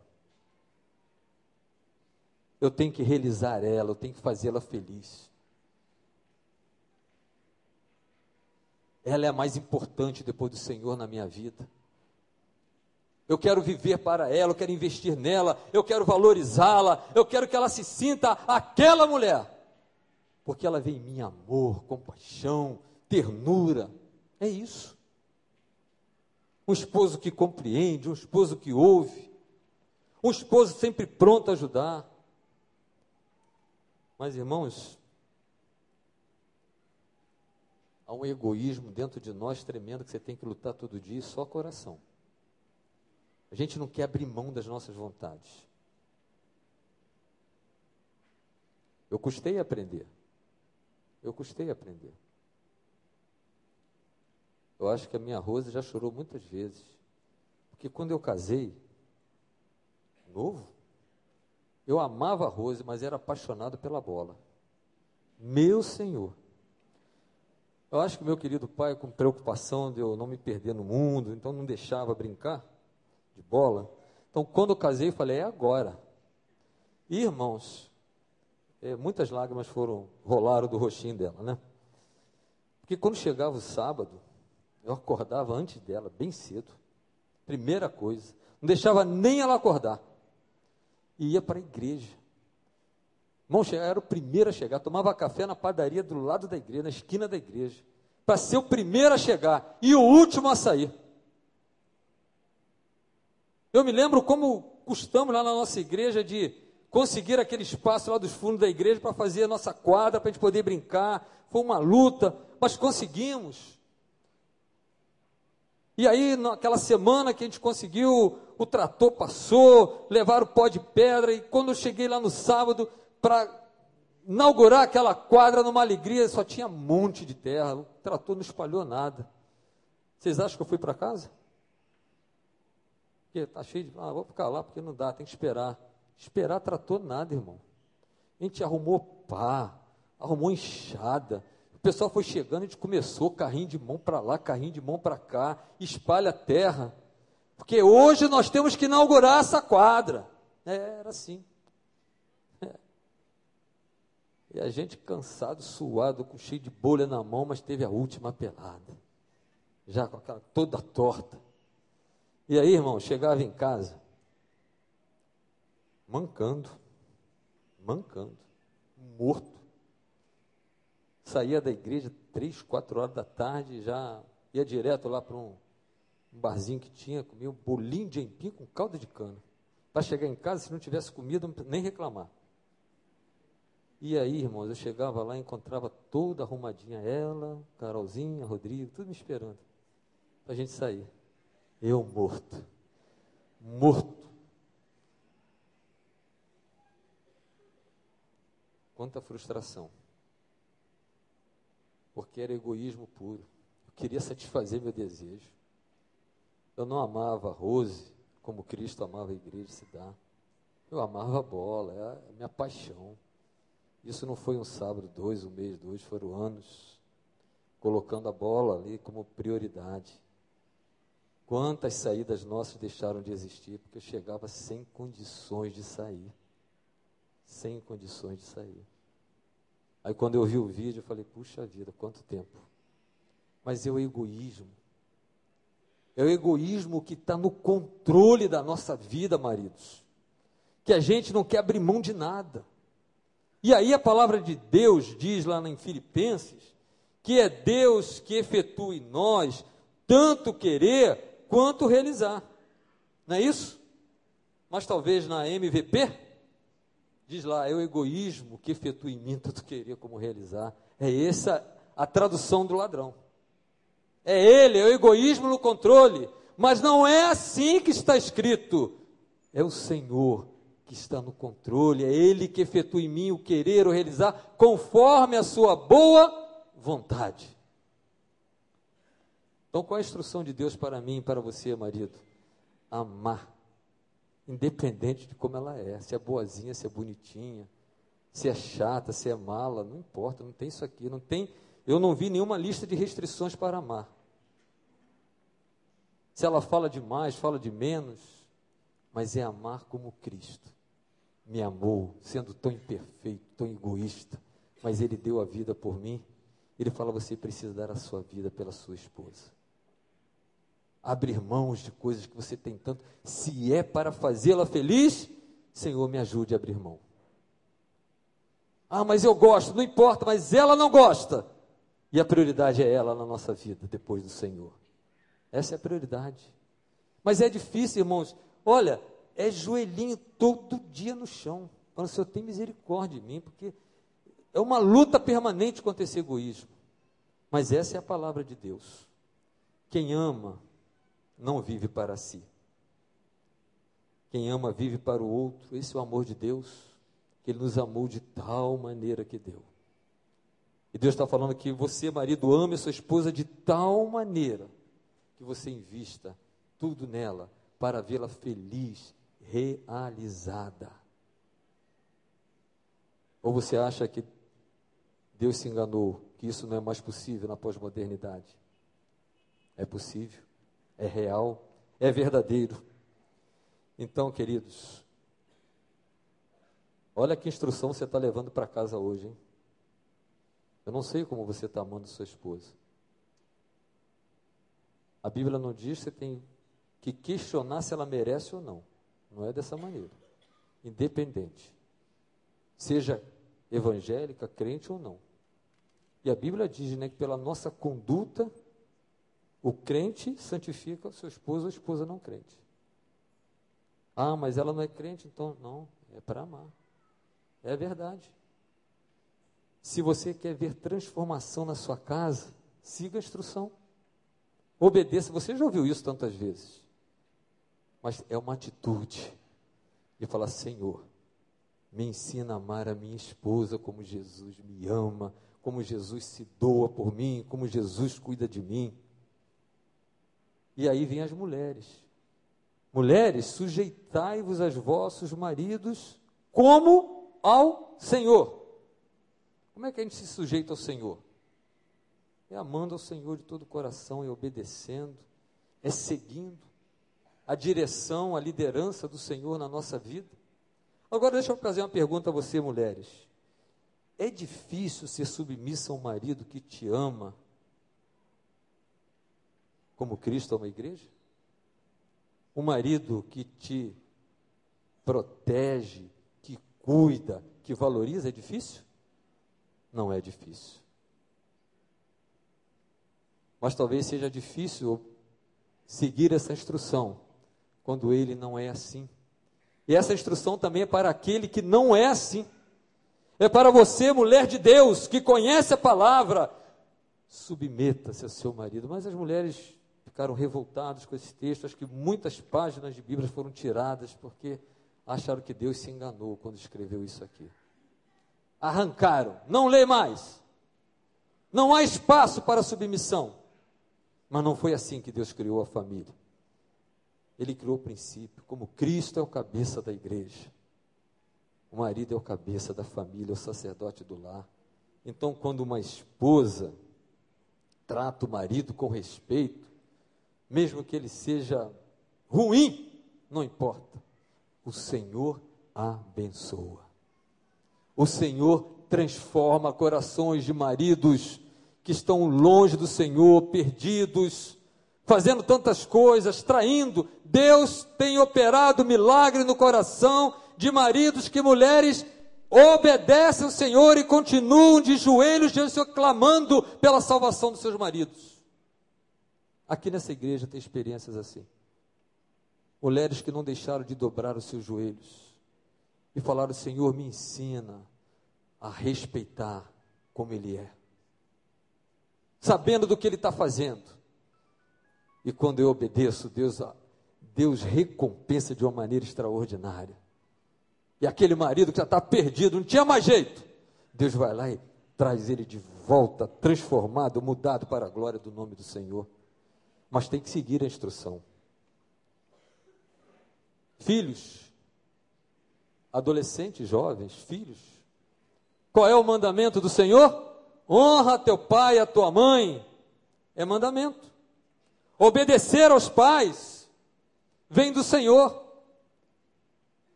Eu tenho que realizar ela, eu tenho que fazê-la feliz. Ela é a mais importante depois do Senhor na minha vida eu quero viver para ela, eu quero investir nela, eu quero valorizá-la, eu quero que ela se sinta aquela mulher, porque ela vê em mim amor, compaixão, ternura. É isso. Um esposo que compreende, um esposo que ouve, um esposo sempre pronto a ajudar. Mas, irmãos, há um egoísmo dentro de nós tremendo que você tem que lutar todo dia, só coração. A gente não quer abrir mão das nossas vontades. Eu custei a aprender. Eu custei a aprender. Eu acho que a minha Rosa já chorou muitas vezes. Porque quando eu casei, novo, eu amava a Rose, mas era apaixonado pela bola. Meu Senhor. Eu acho que meu querido pai, com preocupação de eu não me perder no mundo, então não deixava brincar de bola. Então, quando eu casei, eu falei, é agora. E, irmãos, é, muitas lágrimas foram, rolaram do rostinho dela, né? Porque quando chegava o sábado, eu acordava antes dela, bem cedo. Primeira coisa. Não deixava nem ela acordar. E ia para a igreja. Irmão, era o primeiro a chegar. Tomava café na padaria do lado da igreja, na esquina da igreja. Para ser o primeiro a chegar e o último a sair. Eu me lembro como custamos lá na nossa igreja de conseguir aquele espaço lá dos fundos da igreja para fazer a nossa quadra, para a gente poder brincar. Foi uma luta, mas conseguimos. E aí, naquela semana que a gente conseguiu, o trator passou, levaram o pó de pedra, e quando eu cheguei lá no sábado para inaugurar aquela quadra numa alegria, só tinha um monte de terra, o trator não espalhou nada. Vocês acham que eu fui para casa? Porque está cheio de. Ah, vou ficar lá porque não dá, tem que esperar. Esperar tratou nada, irmão. A gente arrumou pá, arrumou enxada. O pessoal foi chegando, a gente começou carrinho de mão para lá, carrinho de mão para cá, espalha a terra. Porque hoje nós temos que inaugurar essa quadra. É, era assim. É. E a gente cansado, suado, com cheio de bolha na mão, mas teve a última pelada. Já com aquela toda torta. E aí, irmão, chegava em casa, mancando, mancando, morto. Saía da igreja três, quatro horas da tarde, já ia direto lá para um, barzinho que tinha, comia um bolinho de empim com calda de cana. Para chegar em casa, se não tivesse comida, nem reclamar. E aí, irmãos, eu chegava lá e encontrava toda arrumadinha, ela, Carolzinha, Rodrigo, tudo me esperando, para a gente sair. Eu morto. Morto. Quanta frustração. Porque era egoísmo puro. Eu queria satisfazer meu desejo. Eu não amava a Rose como Cristo amava a igreja se dá. Eu amava a bola, é a minha paixão. Isso não foi um sábado, dois, um mês, dois, foram anos colocando a bola ali como prioridade. Quantas saídas nossas deixaram de existir porque eu chegava sem condições de sair. Sem condições de sair. Aí quando eu vi o vídeo, eu falei: puxa vida, quanto tempo. Mas é o egoísmo. É o egoísmo que está no controle da nossa vida, maridos. Que a gente não quer abrir mão de nada. E aí a palavra de Deus diz lá em Filipenses que é Deus que efetua em nós tanto querer quanto realizar. Não é isso? Mas talvez na MVP, diz lá, é o egoísmo que efetua em mim tanto querer como realizar. É essa a tradução do ladrão. É ele, é o egoísmo no controle. Mas não é assim que está escrito. É o Senhor que está no controle, é Ele que efetua em mim o querer ou realizar conforme a sua boa vontade. Então, qual é a instrução de Deus para mim e para você, marido? Amar, independente de como ela é, se é boazinha, se é bonitinha, se é chata, se é mala, não importa, não tem isso aqui, não tem, eu não vi nenhuma lista de restrições para amar. Se ela fala de mais, fala de menos, mas é amar como Cristo me amou, sendo tão imperfeito, tão egoísta, mas Ele deu a vida por mim. Ele fala: você precisa dar a sua vida pela sua esposa. Abrir mãos de coisas que você tem tanto. Se é para fazê-la feliz, Senhor, me ajude a abrir mão. Ah, mas eu gosto, não importa, mas ela não gosta. E a prioridade é ela na nossa vida, depois do Senhor. Essa é a prioridade. Mas é difícil, irmãos. Olha, é joelhinho todo dia no chão. Falando, Senhor, tem misericórdia de mim, porque é uma luta permanente contra esse egoísmo. Mas essa é a palavra de Deus. Quem ama, não vive para si. Quem ama, vive para o outro. Esse é o amor de Deus, que Ele nos amou de tal maneira que deu. E Deus está falando que você, marido, ame sua esposa de tal maneira que você invista tudo nela para vê-la feliz realizada. Ou você acha que Deus se enganou, que isso não é mais possível na pós-modernidade? É possível, é real, é verdadeiro. Então, queridos, olha que instrução você está levando para casa hoje, hein? Eu não sei como você está amando sua esposa. A Bíblia não diz que você tem que questionar se ela merece ou não. Não é dessa maneira. Independente. Seja evangélica, crente ou não. E a Bíblia diz né, que pela nossa conduta, o crente santifica o seu esposo ou a esposa não crente. Ah, mas ela não é crente, então não, é para amar. É verdade. Se você quer ver transformação na sua casa, siga a instrução. Obedeça. Você já ouviu isso tantas vezes mas é uma atitude de falar: Senhor, me ensina a amar a minha esposa como Jesus me ama, como Jesus se doa por mim, como Jesus cuida de mim. E aí vem as mulheres. Mulheres, sujeitai-vos aos vossos maridos como ao Senhor. Como é que a gente se sujeita ao Senhor? É amando ao Senhor de todo o coração, é obedecendo, é seguindo a direção, a liderança do Senhor na nossa vida? Agora, deixa eu fazer uma pergunta a você, mulheres. É difícil ser submissa a um marido que te ama, como Cristo a igreja? Um marido que te protege, que cuida, que valoriza, é difícil? Não é difícil. Mas talvez seja difícil seguir essa instrução quando ele não é assim. E essa instrução também é para aquele que não é assim. É para você, mulher de Deus, que conhece a palavra, submeta-se ao seu marido. Mas as mulheres ficaram revoltadas com esse texto, acho que muitas páginas de Bíblia foram tiradas porque acharam que Deus se enganou quando escreveu isso aqui. Arrancaram, não lê mais. Não há espaço para submissão. Mas não foi assim que Deus criou a família. Ele criou o princípio, como Cristo é o cabeça da igreja. O marido é o cabeça da família, o sacerdote do lar. Então, quando uma esposa trata o marido com respeito, mesmo que ele seja ruim, não importa. O Senhor abençoa. O Senhor transforma corações de maridos que estão longe do Senhor, perdidos, fazendo tantas coisas, traindo. Deus tem operado milagre no coração de maridos que mulheres obedecem ao Senhor e continuam de joelhos diante do Senhor, clamando pela salvação dos seus maridos. Aqui nessa igreja tem experiências assim. Mulheres que não deixaram de dobrar os seus joelhos e falaram: Senhor, me ensina a respeitar como Ele é, sabendo do que Ele está fazendo. E quando eu obedeço, Deus, Deus recompensa de uma maneira extraordinária. E aquele marido que já está perdido, não tinha mais jeito. Deus vai lá e traz ele de volta, transformado, mudado para a glória do nome do Senhor. Mas tem que seguir a instrução. Filhos, adolescentes, jovens, filhos. Qual é o mandamento do Senhor? Honra teu pai e a tua mãe. É mandamento. Obedecer aos pais vem do Senhor.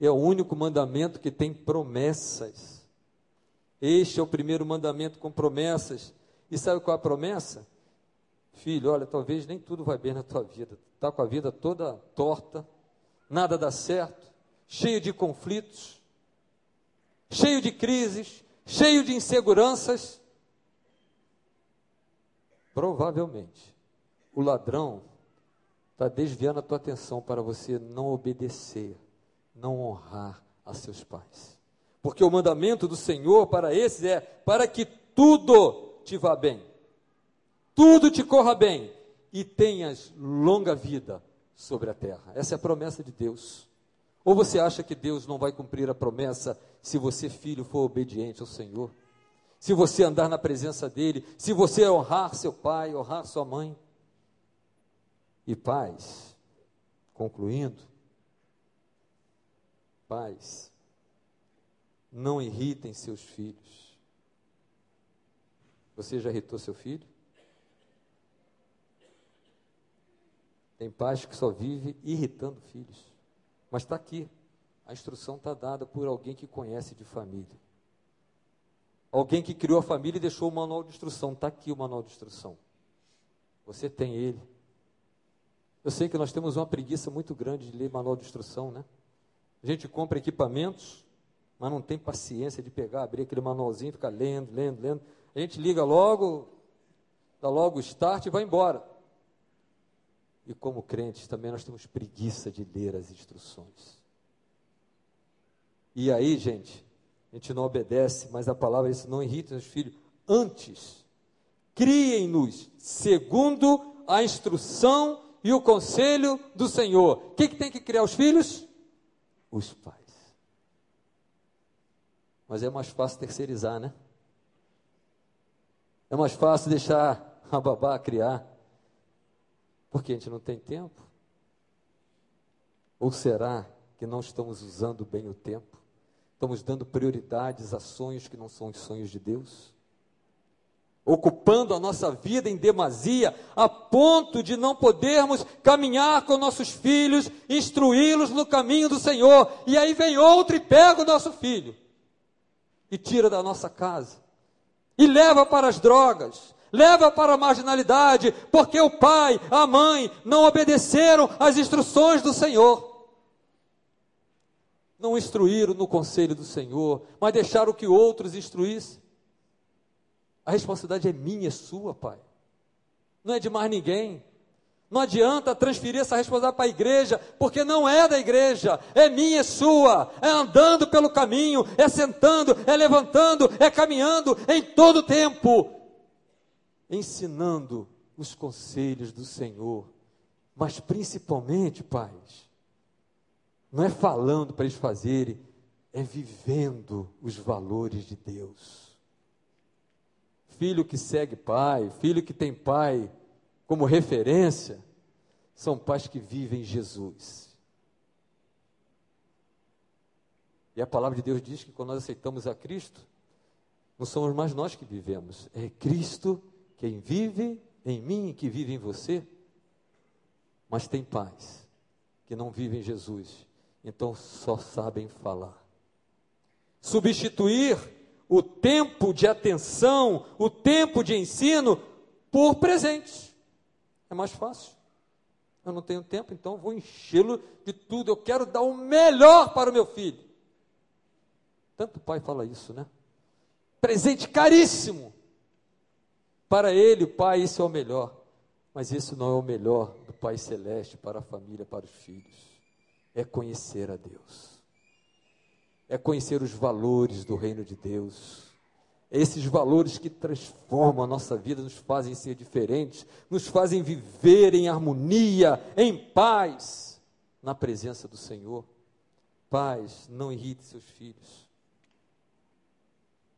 É o único mandamento que tem promessas. Este é o primeiro mandamento com promessas. E sabe qual é a promessa? Filho, olha, talvez nem tudo vai bem na tua vida. Está com a vida toda torta, nada dá certo, cheio de conflitos, cheio de crises, cheio de inseguranças. Provavelmente, o ladrão está desviando a tua atenção para você não obedecer, não honrar a seus pais. Porque o mandamento do Senhor para esses é para que tudo te vá bem, tudo te corra bem e tenhas longa vida sobre a terra. Essa é a promessa de Deus. Ou você acha que Deus não vai cumprir a promessa se você, filho, for obediente ao Senhor? Se você andar na presença dEle, se você honrar seu pai, honrar sua mãe? E pais, concluindo, pais, não irritem seus filhos. Você já irritou seu filho? Tem pais que só vive irritando filhos. Mas está aqui. A instrução está dada por alguém que conhece de família. Alguém que criou a família e deixou o manual de instrução. Está aqui o manual de instrução. Você tem ele. Eu sei que nós temos uma preguiça muito grande de ler manual de instrução, né? A gente compra equipamentos, mas não tem paciência de pegar, abrir aquele manualzinho, ficar lendo, lendo, lendo. A gente liga logo, dá logo o start e vai embora. E como crentes também nós temos preguiça de ler as instruções. E aí, gente, a gente não obedece, mas a palavra diz: não irritem os filhos. Antes, criem-nos segundo a instrução e o conselho do Senhor. Quem que tem que criar os filhos? Os pais. Mas é mais fácil terceirizar, né? É mais fácil deixar a babá criar. Porque a gente não tem tempo? Ou será que não estamos usando bem o tempo? Estamos dando prioridades a sonhos que não são os sonhos de Deus? Ocupando a nossa vida em demasia, a ponto de não podermos caminhar com nossos filhos, instruí-los no caminho do Senhor. E aí vem outro e pega o nosso filho e tira da nossa casa e leva para as drogas, leva para a marginalidade, porque o pai, a mãe não obedeceram às instruções do Senhor. Não instruíram no conselho do Senhor, mas deixaram que outros instruíssem. A responsabilidade é minha, é sua, pai. Não é de mais ninguém. Não adianta transferir essa responsabilidade para a igreja, porque não é da igreja, é minha, é sua, é andando pelo caminho, é sentando, é levantando, é caminhando em todo o tempo ensinando os conselhos do Senhor, mas principalmente, pais, não é falando para eles fazerem, é vivendo os valores de Deus. Filho que segue pai, filho que tem pai como referência, são pais que vivem Jesus. E a palavra de Deus diz que quando nós aceitamos a Cristo, não somos mais nós que vivemos, é Cristo que quem vive em mim e que vive em você, mas tem paz, que não vivem em Jesus, então só sabem falar. Substituir o tempo de atenção, o tempo de ensino, por presentes. É mais fácil. Eu não tenho tempo, então vou enchê-lo de tudo. Eu quero dar o melhor para o meu filho. Tanto pai fala isso, né? Presente caríssimo. Para ele, o pai, isso é o melhor. Mas isso não é o melhor do Pai Celeste para a família, para os filhos. É conhecer a Deus. É conhecer os valores do reino de Deus. É esses valores que transformam a nossa vida, nos fazem ser diferentes, nos fazem viver em harmonia, em paz, na presença do Senhor. Paz, não irrite seus filhos.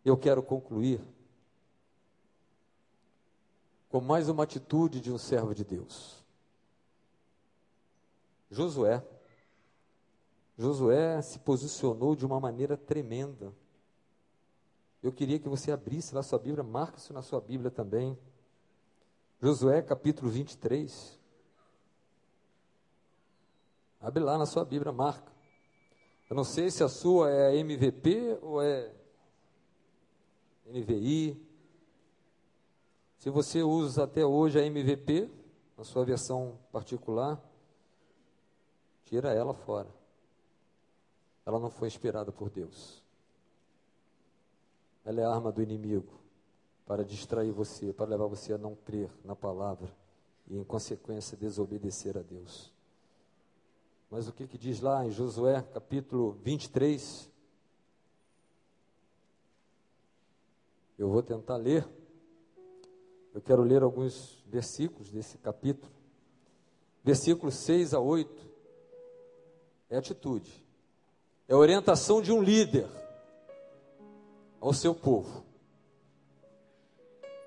Eu quero concluir com mais uma atitude de um servo de Deus. Josué. Josué se posicionou de uma maneira tremenda. Eu queria que você abrisse lá sua Bíblia, marque isso na sua Bíblia também. Josué capítulo 23. Abre lá na sua Bíblia, marca. Eu não sei se a sua é MVP ou é NVI. Se você usa até hoje a MVP, na sua versão particular, tira ela fora. Ela não foi inspirada por Deus. Ela é arma do inimigo para distrair você, para levar você a não crer na palavra e, em consequência, desobedecer a Deus. Mas o que, que diz lá em Josué, capítulo 23? Eu vou tentar ler. Eu quero ler alguns versículos desse capítulo. Versículos 6 a 8. É atitude. É orientação de um líder ao seu povo.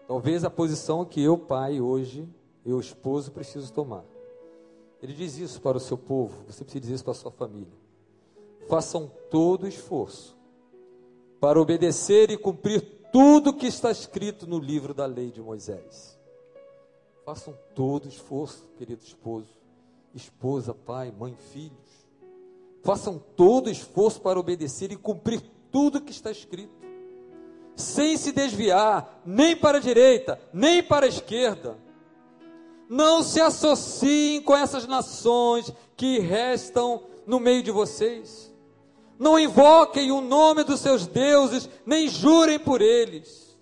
Talvez a posição que eu, pai, hoje, eu, esposo, preciso tomar. Ele diz isso para o seu povo, você precisa dizer isso para a sua família. Façam todo o esforço para obedecer e cumprir tudo que está escrito no livro da lei de Moisés. Façam todo esforço, querido esposo, esposa, pai, mãe, filhos. Façam todo esforço para obedecer e cumprir tudo que está escrito, sem se desviar nem para a direita, nem para a esquerda. Não se associem com essas nações que restam no meio de vocês não invoquem o nome dos seus deuses, nem jurem por eles.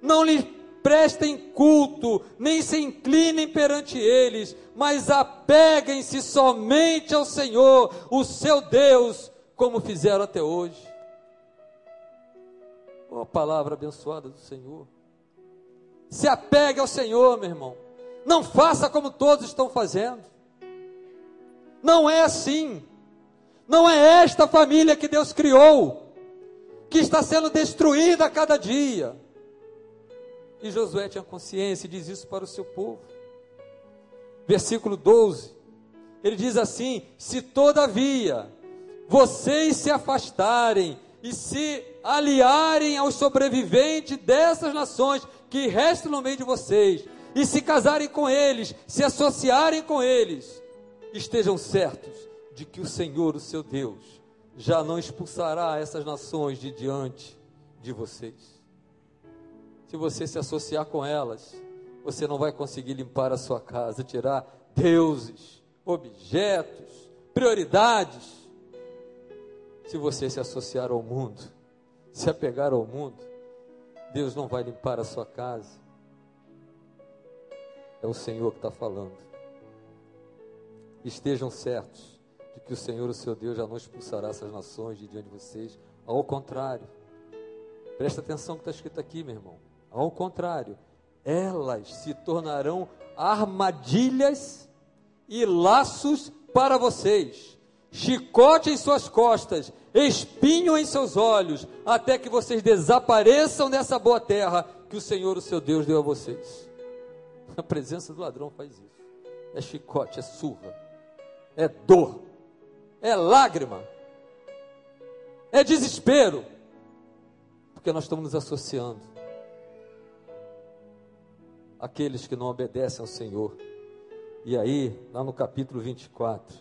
Não lhes prestem culto, nem se inclinem perante eles, mas apeguem-se somente ao Senhor, o seu Deus, como fizeram até hoje. Oh, palavra abençoada do Senhor. Se apegue ao Senhor, meu irmão. Não faça como todos estão fazendo. Não é assim. Não é esta família que Deus criou, que está sendo destruída a cada dia. E Josué tinha consciência e diz isso para o seu povo. Versículo 12. Ele diz assim: Se todavia vocês se afastarem e se aliarem aos sobreviventes dessas nações que restam no meio de vocês, e se casarem com eles, se associarem com eles, estejam certos de que o Senhor, o seu Deus, já não expulsará essas nações de diante de vocês. Se você se associar com elas, você não vai conseguir limpar a sua casa, tirar deuses, objetos, prioridades. Se você se associar ao mundo, se apegar ao mundo, Deus não vai limpar a sua casa. É o Senhor que está falando. Estejam certos que o Senhor, o seu Deus, já não expulsará essas nações de diante de vocês. Ao contrário, presta atenção que está escrito aqui, meu irmão. Ao contrário, elas se tornarão armadilhas e laços para vocês, chicote em suas costas, espinho em seus olhos, até que vocês desapareçam dessa boa terra que o Senhor, o seu Deus, deu a vocês. A presença do ladrão faz isso. É chicote, é surra, é dor é lágrima, é desespero, porque nós estamos nos associando àqueles que não obedecem ao Senhor. E aí, lá no capítulo 24,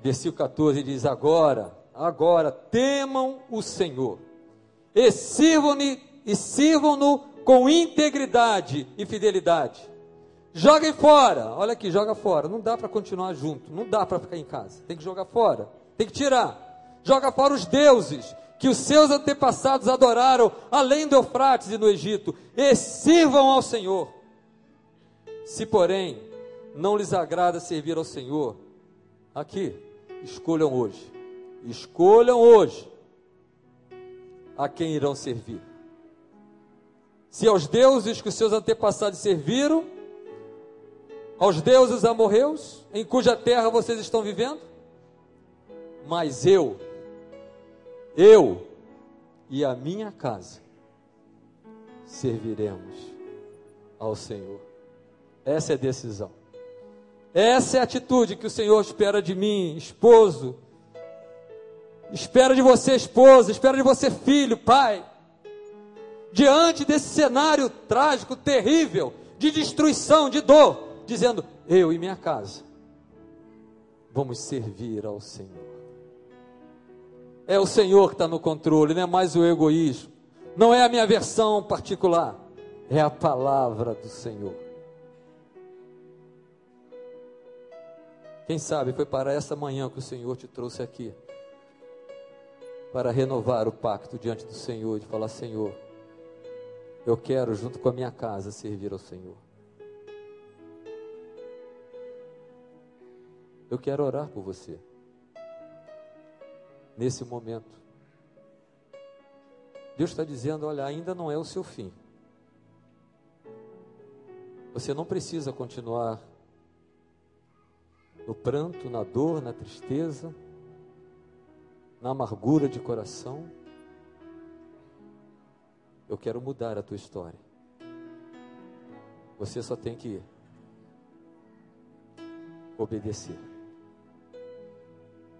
versículo 14 diz: Agora, agora temam o Senhor, e sirvam-no sirvam com integridade e fidelidade Joguem fora. Olha aqui, joga fora. Não dá para continuar junto. Não dá para ficar em casa. Tem que jogar fora. Tem que tirar. joga fora os deuses que os seus antepassados adoraram além do Eufrates e no Egito, e sirvam ao Senhor. Se, porém, não lhes agrada servir ao Senhor, aqui, escolham hoje, escolham hoje a quem irão servir. Se aos deuses que os seus antepassados serviram, aos deuses amorreus, em cuja terra vocês estão vivendo, mas eu, eu e a minha casa serviremos ao Senhor. Essa é a decisão. Essa é a atitude que o Senhor espera de mim, esposo. Espera de você, esposa. Espera de você, filho, pai. Diante desse cenário trágico, terrível, de destruição, de dor, dizendo: Eu e minha casa vamos servir ao Senhor. É o Senhor que está no controle, não é mais o egoísmo, não é a minha versão particular, é a palavra do Senhor. Quem sabe foi para essa manhã que o Senhor te trouxe aqui, para renovar o pacto diante do Senhor, de falar: Senhor, eu quero, junto com a minha casa, servir ao Senhor. Eu quero orar por você nesse momento. Deus está dizendo: olha, ainda não é o seu fim. Você não precisa continuar no pranto, na dor, na tristeza, na amargura de coração. Eu quero mudar a tua história. Você só tem que obedecer.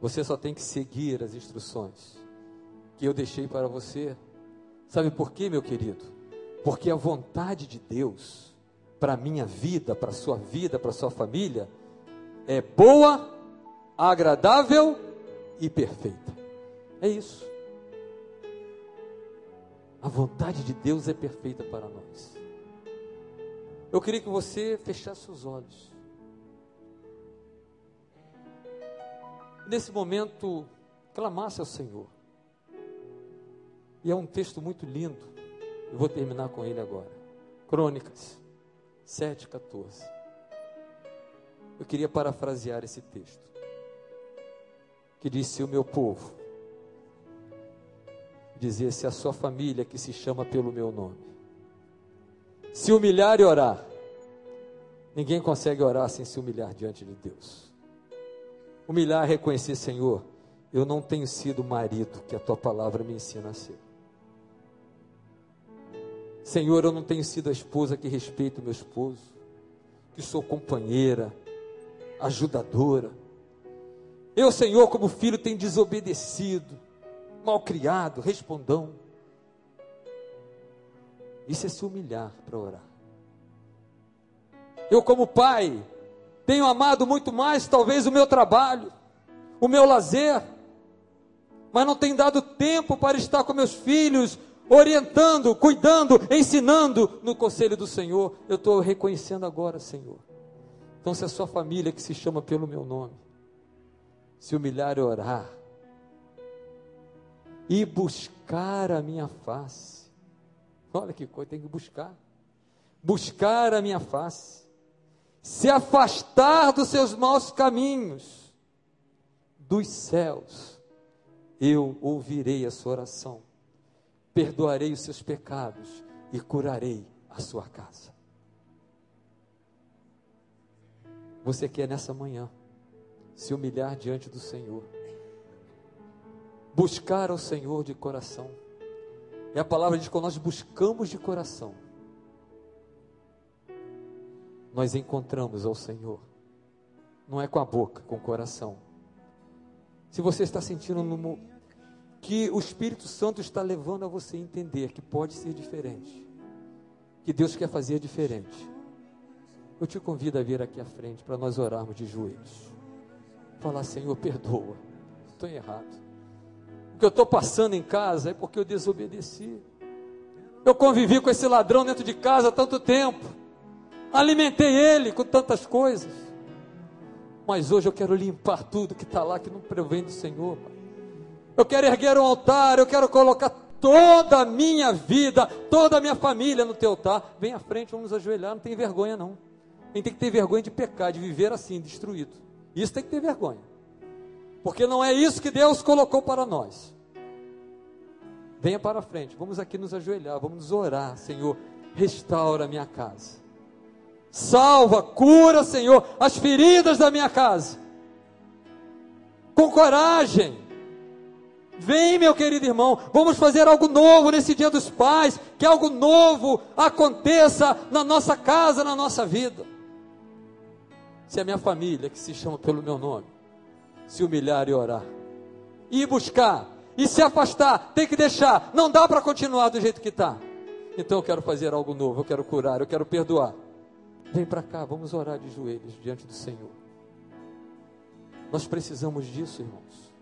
Você só tem que seguir as instruções que eu deixei para você. Sabe por quê, meu querido? Porque a vontade de Deus para a minha vida, para a sua vida, para a sua família, é boa, agradável e perfeita. É isso. A vontade de Deus é perfeita para nós. Eu queria que você fechasse os olhos. Nesse momento, clamasse ao Senhor. E é um texto muito lindo. Eu vou terminar com ele agora. Crônicas 7,14. Eu queria parafrasear esse texto. Que disse: O meu povo, dizia-se a sua família que se chama pelo meu nome, se humilhar e orar. Ninguém consegue orar sem se humilhar diante de Deus. Humilhar, reconhecer, Senhor, eu não tenho sido o marido que a tua palavra me ensina a ser. Senhor, eu não tenho sido a esposa que respeita o meu esposo, que sou companheira, ajudadora. Eu, Senhor, como filho, tenho desobedecido, malcriado, respondão. Isso é se humilhar para orar. Eu, como pai, tenho amado muito mais, talvez, o meu trabalho, o meu lazer, mas não tenho dado tempo para estar com meus filhos, orientando, cuidando, ensinando no conselho do Senhor. Eu estou reconhecendo agora, Senhor. Então, se a sua família que se chama pelo meu nome, se humilhar e orar, e buscar a minha face, olha que coisa, tem que buscar, buscar a minha face, se afastar dos seus maus caminhos, dos céus, eu ouvirei a sua oração, perdoarei os seus pecados e curarei a sua casa. Você quer nessa manhã se humilhar diante do Senhor, buscar ao Senhor de coração. E a palavra diz que quando nós buscamos de coração, nós encontramos ao Senhor. Não é com a boca, com o coração. Se você está sentindo no, que o Espírito Santo está levando a você entender que pode ser diferente, que Deus quer fazer diferente, eu te convido a vir aqui à frente para nós orarmos de joelhos. Falar, Senhor, perdoa, estou errado. O que eu estou passando em casa é porque eu desobedeci. Eu convivi com esse ladrão dentro de casa há tanto tempo alimentei ele com tantas coisas. Mas hoje eu quero limpar tudo que está lá, que não provém do Senhor. Pai. Eu quero erguer um altar, eu quero colocar toda a minha vida, toda a minha família no teu altar. Vem à frente, vamos nos ajoelhar, não tem vergonha não. Quem tem que ter vergonha de pecar, de viver assim, destruído. Isso tem que ter vergonha. Porque não é isso que Deus colocou para nós. Venha para frente, vamos aqui nos ajoelhar, vamos orar, Senhor, restaura a minha casa. Salva, cura, Senhor, as feridas da minha casa. Com coragem. Vem, meu querido irmão, vamos fazer algo novo nesse dia dos pais, que algo novo aconteça na nossa casa, na nossa vida. Se a minha família, que se chama pelo meu nome, se humilhar e orar, e buscar e se afastar, tem que deixar. Não dá para continuar do jeito que está. Então eu quero fazer algo novo, eu quero curar, eu quero perdoar. Vem para cá, vamos orar de joelhos diante do Senhor. Nós precisamos disso, irmãos.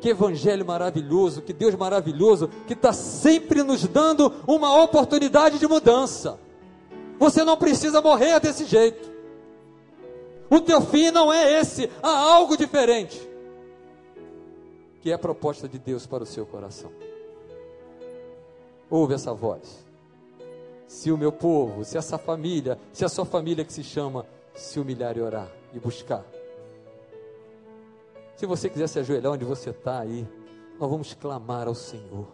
Que evangelho maravilhoso, que Deus maravilhoso, que está sempre nos dando uma oportunidade de mudança. Você não precisa morrer desse jeito. O teu fim não é esse, há algo diferente que é a proposta de Deus para o seu coração. Ouve essa voz. Se o meu povo, se essa família, se a sua família que se chama, se humilhar e orar e buscar. Se você quiser se ajoelhar onde você está aí, nós vamos clamar ao Senhor.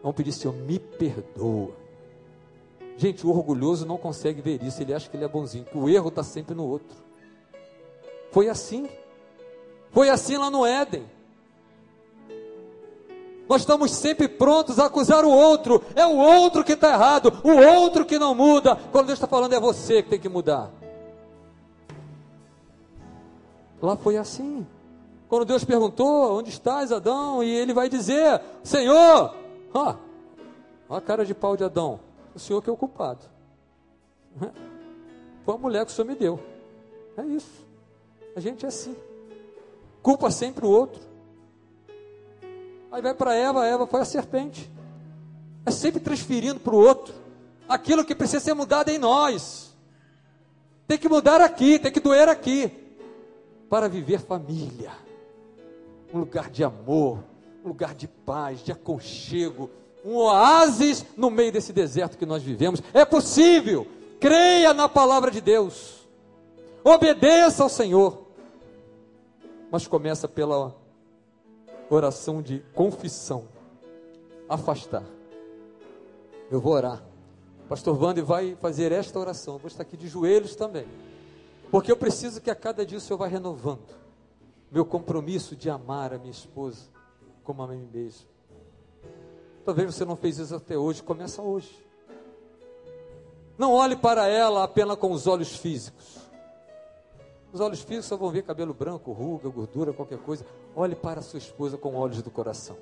Vamos pedir, Senhor, me perdoa. Gente, o orgulhoso não consegue ver isso, ele acha que ele é bonzinho, que o erro está sempre no outro. Foi assim. Foi assim lá no Éden. Nós estamos sempre prontos a acusar o outro. É o outro que está errado, o outro que não muda. Quando Deus está falando, é você que tem que mudar. Lá foi assim. Quando Deus perguntou: Onde estás, Adão? E ele vai dizer: Senhor, ó, ó a cara de pau de Adão, o Senhor que é o culpado. Foi a mulher que o Senhor me deu. É isso. A gente é assim. Culpa sempre o outro. Aí vai para Eva, Eva foi a serpente. É sempre transferindo para o outro aquilo que precisa ser mudado em nós. Tem que mudar aqui, tem que doer aqui, para viver família, um lugar de amor, um lugar de paz, de aconchego, um oásis no meio desse deserto que nós vivemos. É possível, creia na palavra de Deus, obedeça ao Senhor, mas começa pela oração de confissão. Afastar. Eu vou orar. Pastor Wander vai fazer esta oração. Eu vou estar aqui de joelhos também. Porque eu preciso que a cada dia o Senhor vá renovando meu compromisso de amar a minha esposa como a mim mesmo. Talvez você não fez isso até hoje, começa hoje. Não olhe para ela apenas com os olhos físicos. Os olhos físicos só vão ver cabelo branco, ruga, gordura, qualquer coisa. Olhe para a sua esposa com olhos do coração.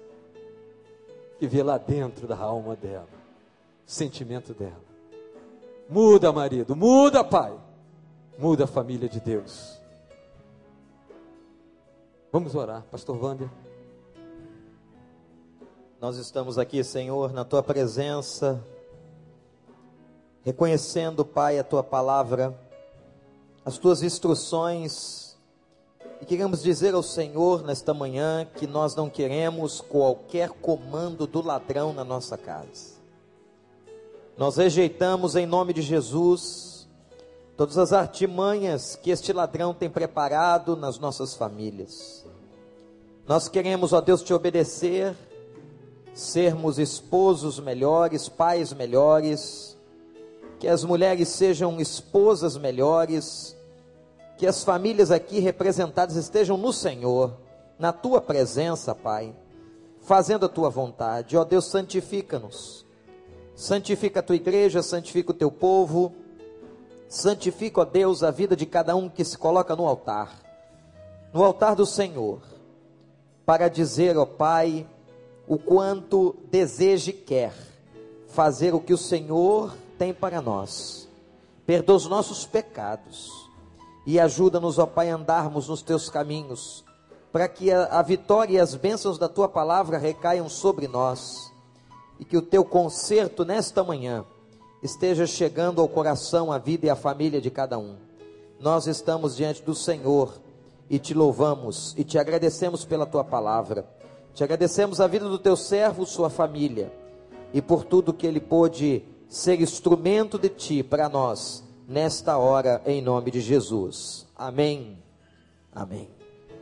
E vê lá dentro da alma dela, o sentimento dela. Muda, marido, muda, pai. Muda a família de Deus. Vamos orar, Pastor Wander. Nós estamos aqui, Senhor, na tua presença, reconhecendo, Pai, a tua palavra as tuas instruções. E queremos dizer ao Senhor nesta manhã que nós não queremos qualquer comando do ladrão na nossa casa. Nós rejeitamos em nome de Jesus todas as artimanhas que este ladrão tem preparado nas nossas famílias. Nós queremos, ó Deus, te obedecer, sermos esposos melhores, pais melhores, que as mulheres sejam esposas melhores, que as famílias aqui representadas estejam no Senhor, na tua presença, Pai, fazendo a tua vontade. Ó Deus, santifica-nos. Santifica a tua igreja, santifica o teu povo. Santifica, ó Deus, a vida de cada um que se coloca no altar. No altar do Senhor, para dizer, ó Pai, o quanto deseja e quer fazer o que o Senhor tem para nós. Perdoa os nossos pecados e ajuda-nos, ó Pai, a andarmos nos teus caminhos, para que a, a, vitória e as bênçãos da tua palavra recaiam sobre nós e que o teu conserto nesta manhã esteja chegando ao coração, à vida e à família de cada um. Nós estamos diante do Senhor e te louvamos e te agradecemos pela tua palavra. Te agradecemos a vida do teu servo, sua família, e por tudo que ele pôde ser instrumento de ti para nós nesta hora, em nome de Jesus. Amém. Amém.